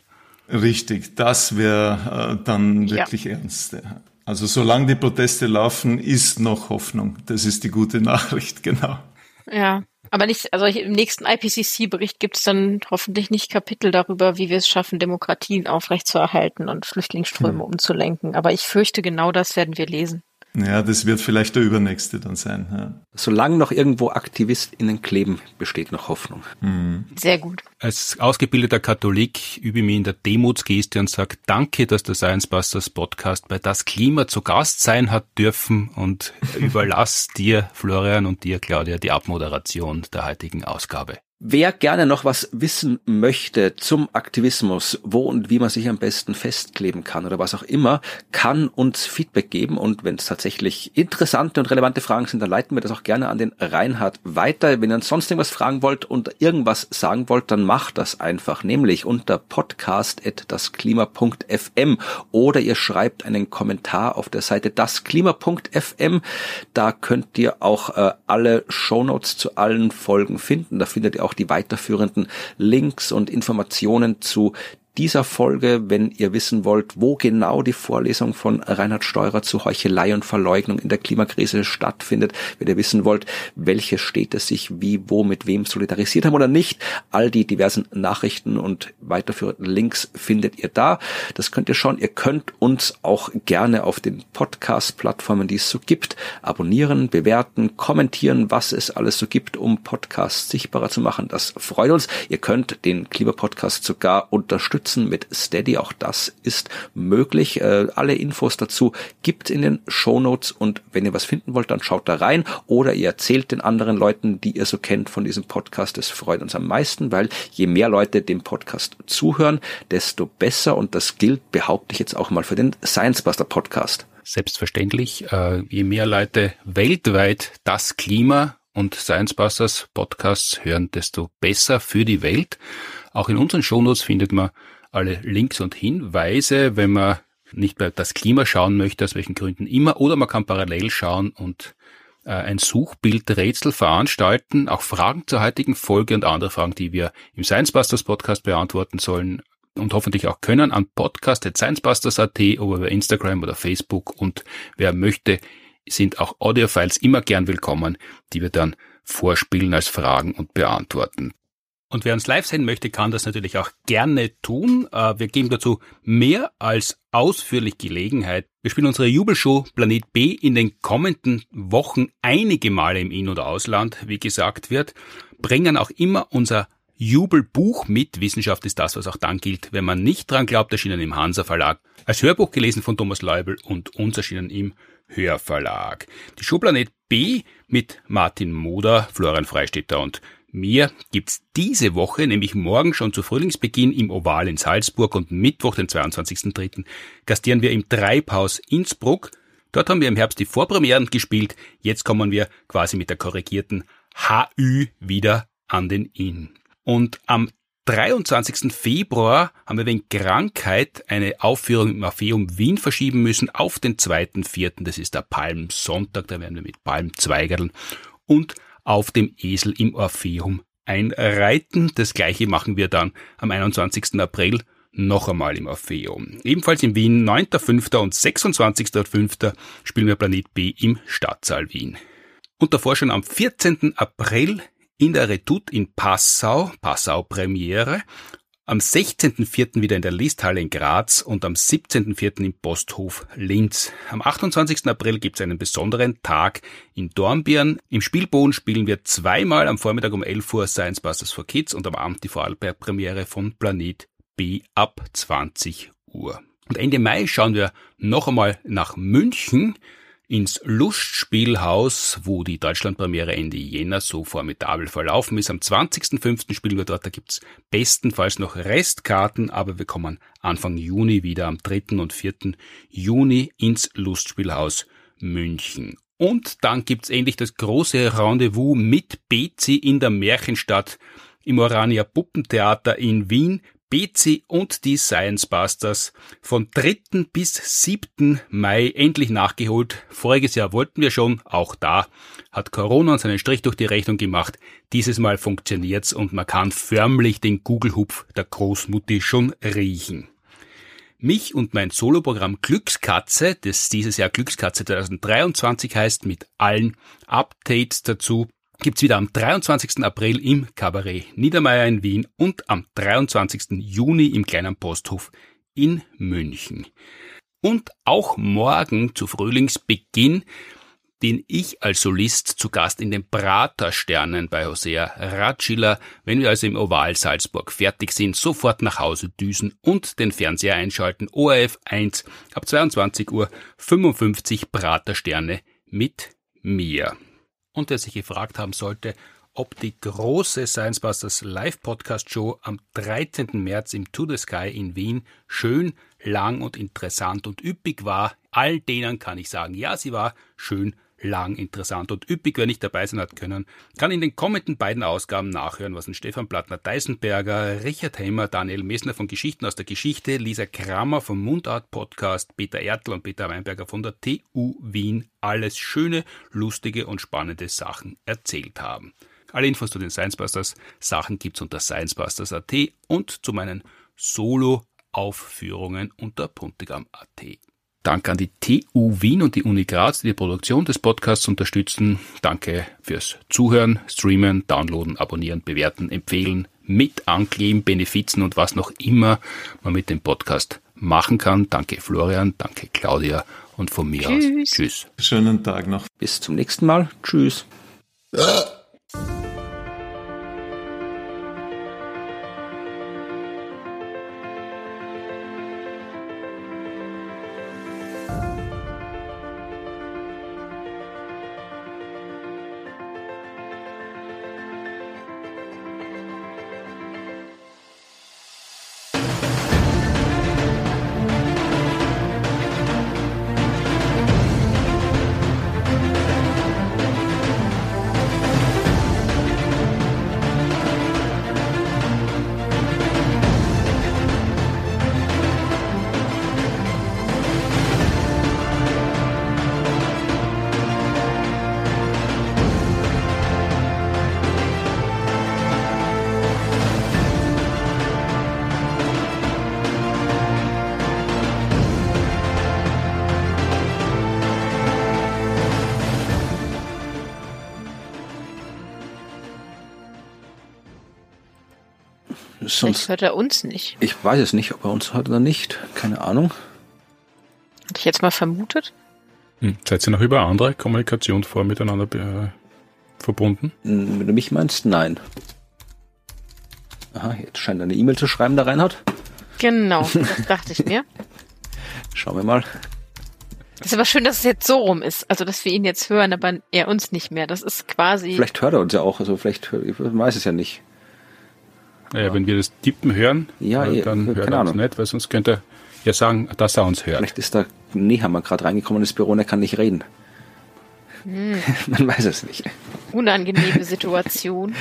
Richtig, das wäre äh, dann wirklich ja. ernst. Ja. Also solange die Proteste laufen, ist noch Hoffnung. Das ist die gute Nachricht, genau. Ja, aber nicht, also im nächsten IPCC-Bericht gibt es dann hoffentlich nicht Kapitel darüber, wie wir es schaffen, Demokratien aufrechtzuerhalten und Flüchtlingsströme hm. umzulenken. Aber ich fürchte, genau das werden wir lesen. Ja, das wird vielleicht der übernächste dann sein. Ja. Solange noch irgendwo AktivistInnen kleben, besteht noch Hoffnung. Mhm. Sehr gut. Als ausgebildeter Katholik übe ich mich in der Demutsgeste und sage Danke, dass der Science Busters Podcast bei Das Klima zu Gast sein hat dürfen und überlass dir, Florian, und dir, Claudia, die Abmoderation der heutigen Ausgabe. Wer gerne noch was wissen möchte zum Aktivismus, wo und wie man sich am besten festkleben kann oder was auch immer, kann uns Feedback geben. Und wenn es tatsächlich interessante und relevante Fragen sind, dann leiten wir das auch gerne an den Reinhard weiter. Wenn ihr sonst irgendwas fragen wollt und irgendwas sagen wollt, dann macht das einfach, nämlich unter podcast.dasklima.fm oder ihr schreibt einen Kommentar auf der Seite dasklima.fm. Da könnt ihr auch äh, alle Shownotes zu allen Folgen finden. Da findet ihr auch die weiterführenden Links und Informationen zu dieser Folge, wenn ihr wissen wollt, wo genau die Vorlesung von Reinhard Steurer zu Heuchelei und Verleugnung in der Klimakrise stattfindet, wenn ihr wissen wollt, welche Städte sich wie, wo, mit wem solidarisiert haben oder nicht. All die diversen Nachrichten und weiterführenden Links findet ihr da. Das könnt ihr schon. Ihr könnt uns auch gerne auf den Podcast-Plattformen, die es so gibt, abonnieren, bewerten, kommentieren, was es alles so gibt, um Podcasts sichtbarer zu machen. Das freut uns. Ihr könnt den Klimapodcast sogar unterstützen unterstützen mit Steady. Auch das ist möglich. Äh, alle Infos dazu gibt in den Show Notes und wenn ihr was finden wollt, dann schaut da rein oder ihr erzählt den anderen Leuten, die ihr so kennt von diesem Podcast. Das freut uns am meisten, weil je mehr Leute dem Podcast zuhören, desto besser und das gilt, behaupte ich jetzt auch mal für den Science Buster Podcast. Selbstverständlich, äh, je mehr Leute weltweit das Klima und Science Busters Podcasts hören, desto besser für die Welt. Auch in unseren Shownotes findet man alle Links und Hinweise, wenn man nicht bei das Klima schauen möchte, aus welchen Gründen immer, oder man kann parallel schauen und äh, ein Suchbildrätsel veranstalten, auch Fragen zur heutigen Folge und andere Fragen, die wir im Science Busters Podcast beantworten sollen und hoffentlich auch können, an podcast.sciencebusters.at oder über Instagram oder Facebook und wer möchte, sind auch Audiofiles immer gern willkommen, die wir dann vorspielen als Fragen und beantworten. Und wer uns live sehen möchte, kann das natürlich auch gerne tun. Äh, wir geben dazu mehr als ausführlich Gelegenheit. Wir spielen unsere Jubelshow Planet B in den kommenden Wochen einige Male im In- oder Ausland, wie gesagt wird, bringen auch immer unser Jubelbuch mit. Wissenschaft ist das, was auch dann gilt, wenn man nicht dran glaubt, erschienen im Hansa Verlag. Als Hörbuch gelesen von Thomas Leubel und uns erschienen im Hörverlag. Die Showplanet B mit Martin Moder, Florian Freistetter und mir gibt's diese Woche, nämlich morgen schon zu Frühlingsbeginn im Oval in Salzburg und Mittwoch, den 22.03. gastieren wir im Treibhaus Innsbruck. Dort haben wir im Herbst die Vorpremieren gespielt. Jetzt kommen wir quasi mit der korrigierten HÜ wieder an den Inn. Und am 23. Februar haben wir wegen Krankheit eine Aufführung im Orpheum Wien verschieben müssen auf den 2.4. Das ist der Palmsonntag, da werden wir mit Palmzweigerln und auf dem Esel im Orpheum einreiten. Das gleiche machen wir dann am 21. April noch einmal im Orpheum. Ebenfalls in Wien 9.5. und 26.5. spielen wir Planet B im Stadtsaal Wien. Und davor schon am 14. April in der Redoute in Passau, Passau Premiere, am 16.04. wieder in der Listhalle in Graz und am 17.04. im Posthof Linz. Am 28. April gibt es einen besonderen Tag in Dornbirn. Im Spielboden spielen wir zweimal am Vormittag um 11 Uhr Science Busters for Kids und am Abend die Vorarlberg-Premiere von Planet B ab 20 Uhr. Und Ende Mai schauen wir noch einmal nach München ins Lustspielhaus, wo die Deutschlandpremiere Ende Jänner so formidabel verlaufen ist. Am 20.05. spielen wir dort, da gibt's bestenfalls noch Restkarten, aber wir kommen Anfang Juni wieder am 3. und 4. Juni ins Lustspielhaus München. Und dann gibt's endlich das große Rendezvous mit Bezi in der Märchenstadt im Orania Puppentheater in Wien Bezi und die Science Busters von 3. bis 7. Mai endlich nachgeholt. Voriges Jahr wollten wir schon, auch da hat Corona uns einen Strich durch die Rechnung gemacht. Dieses Mal funktioniert's und man kann förmlich den Google-Hupf der Großmutti schon riechen. Mich und mein Soloprogramm Glückskatze, das dieses Jahr Glückskatze 2023 heißt, mit allen Updates dazu, gibt's wieder am 23. April im Kabarett Niedermeyer in Wien und am 23. Juni im kleinen Posthof in München. Und auch morgen zu Frühlingsbeginn den ich als Solist zu Gast in den Pratersternen bei Hosea Ratschiller, wenn wir also im Oval Salzburg fertig sind, sofort nach Hause düsen und den Fernseher einschalten. ORF 1 ab 22 Uhr 55 Pratersterne mit mir und der sich gefragt haben sollte, ob die große Science Busters Live Podcast Show am 13. März im To the Sky in Wien schön, lang und interessant und üppig war. All denen kann ich sagen, ja, sie war schön, lang, interessant und üppig. Wer nicht dabei sein hat können, kann in den kommenden beiden Ausgaben nachhören, was ein Stefan Plattner Deisenberger, Richard Hemmer, Daniel Messner von Geschichten aus der Geschichte, Lisa Kramer vom Mundart Podcast, Peter Ertl und Peter Weinberger von der TU Wien alles schöne, lustige und spannende Sachen erzählt haben. Alle Infos zu den Sciencebusters Sachen gibt's unter sciencebusters.at und zu meinen Solo-Aufführungen unter puntigam.at. Danke an die TU Wien und die Uni Graz, die die Produktion des Podcasts unterstützen. Danke fürs Zuhören, Streamen, Downloaden, Abonnieren, Bewerten, Empfehlen, mit ankleben, Benefizen und was noch immer man mit dem Podcast machen kann. Danke Florian, danke Claudia und von mir tschüss. aus tschüss. Schönen Tag noch. Bis zum nächsten Mal. Tschüss. Vielleicht Sonst, hört er uns nicht. ich weiß es nicht, ob er uns hört oder nicht. Keine Ahnung. Hätte ich jetzt mal vermutet. Hm. Seid ihr noch über andere Kommunikationsformen miteinander äh, verbunden? Hm, Wenn du mich meinst, nein. Aha, jetzt scheint er eine E-Mail zu schreiben, der Reinhard. Genau, das dachte ich mir. Schauen wir mal. ist aber schön, dass es jetzt so rum ist. Also, dass wir ihn jetzt hören, aber er uns nicht mehr. Das ist quasi. Vielleicht hört er uns ja auch. Also vielleicht, ich weiß es ja nicht. Naja, wenn wir das Tippen hören, Ja, äh, dann keine hört er uns nicht, weil sonst könnte er ja sagen, dass er uns hört. Vielleicht ist da Nehammer gerade reingekommen ins Büro und er kann nicht reden. Man weiß es nicht. Unangenehme Situation.